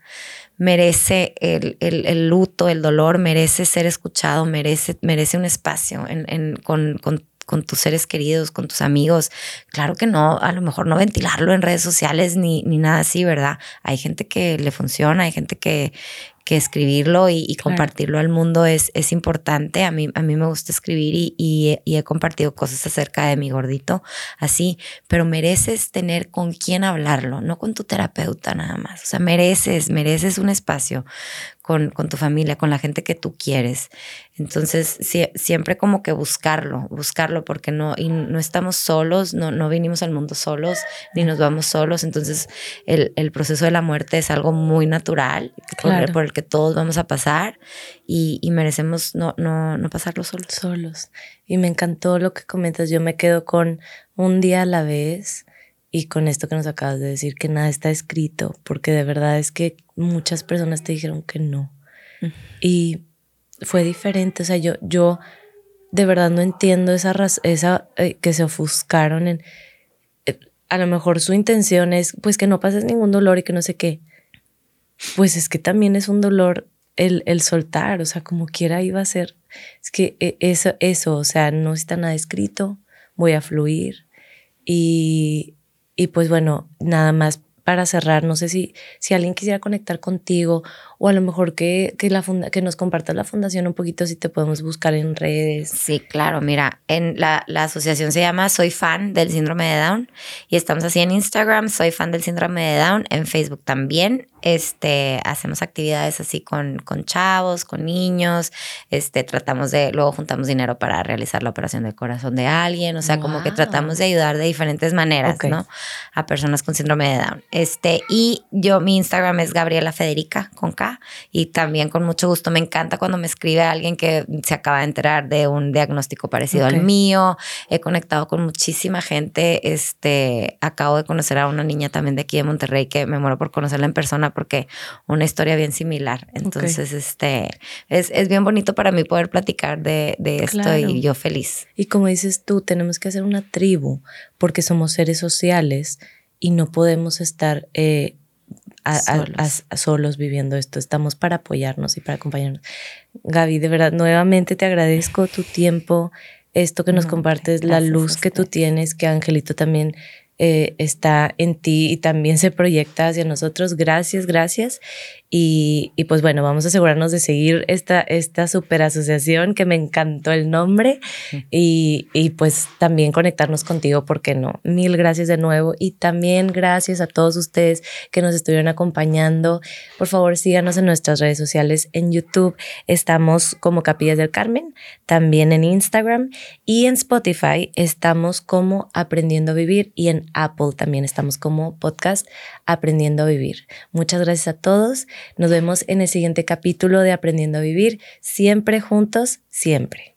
merece el, el, luto, el dolor, merece ser escuchado, merece, merece un espacio en, en, con, con, con, tus seres queridos, con tus amigos. Claro que no, a lo mejor no ventilarlo en redes sociales ni, ni nada así, ¿verdad? Hay gente que le funciona, hay gente que, que escribirlo y, compartirlo al mundo es, es importante. A mí, a mí me gusta escribir y, y, he compartido cosas acerca de mi gordito, así, pero mereces tener con quién hablarlo, no con tu terapeuta nada más. O sea, mereces, mereces un espacio con, con tu familia, con la gente que tú quieres. Entonces, siempre como que buscarlo, buscarlo, porque no, y no estamos solos, no, no vinimos al mundo solos, ni nos vamos solos. Entonces, el, el proceso de la muerte es algo muy natural por, por, el que todos vamos a pasar y, y, merecemos no, no, no pasarlo solos. Solos. Y me encantó lo que comentas. Yo me quedo con un día a la vez y con esto que nos acabas de decir, que nada está escrito, porque de verdad es que muchas personas te dijeron que no. Y fue diferente. O sea, yo, yo de verdad no entiendo esa, esa eh, que se ofuscaron en... Eh, a lo mejor su intención es pues que no pases ningún dolor y que no sé qué. Pues es que también es un dolor el, el soltar, o sea, como quiera iba a ser. Es que eh, eso, eso, o sea, no está nada escrito, voy a fluir. Y, y pues bueno, nada más para cerrar, no sé si, si alguien quisiera conectar contigo o a lo mejor que, que, la que nos compartas la fundación un poquito, si te podemos buscar en redes. Sí, claro, mira, en la, la asociación se llama Soy Fan del Síndrome de Down y estamos así en Instagram, Soy Fan del Síndrome de Down, en Facebook también este, hacemos actividades así con, con chavos, con niños, este, tratamos de, luego juntamos dinero para realizar la operación del corazón de alguien, o sea, como que tratamos de ayudar de diferentes maneras, ¿no? A personas con síndrome de Down. Este, y yo, mi Instagram es Gabriela Federica, con K, y también con mucho gusto me encanta cuando me escribe alguien que se acaba de enterar de un diagnóstico parecido al mío, he conectado con muchísima gente, este, acabo de conocer a una niña también de aquí de Monterrey que me muero por conocerla en persona porque una historia bien similar. Entonces, este, es, es, bien bonito para mí poder platicar de, de esto y yo feliz. Y como dices tú, tenemos que hacer una tribu porque somos seres sociales y no podemos estar eh, solos. viviendo esto. Estamos para apoyarnos y para acompañarnos. Gaby, de verdad, nuevamente te agradezco tu tiempo, esto que nos compartes, la luz que tú tienes, que Angelito también eh, está en ti y también se proyecta hacia nosotros. Gracias, gracias. Y, pues bueno, vamos a asegurarnos de seguir esta, esta super asociación que me encantó el nombre y, y, pues también conectarnos contigo, ¿por qué no? Mil gracias de nuevo y también gracias a todos ustedes que nos estuvieron acompañando. Por favor, síganos en nuestras redes sociales. En YouTube estamos como Capillas del Carmen, también en Instagram y en Spotify estamos como Aprendiendo a Vivir y en Apple también estamos como podcast Aprendiendo a Vivir. Muchas gracias a todos. Nos vemos en el siguiente capítulo de Aprendiendo a Vivir, siempre juntos, siempre.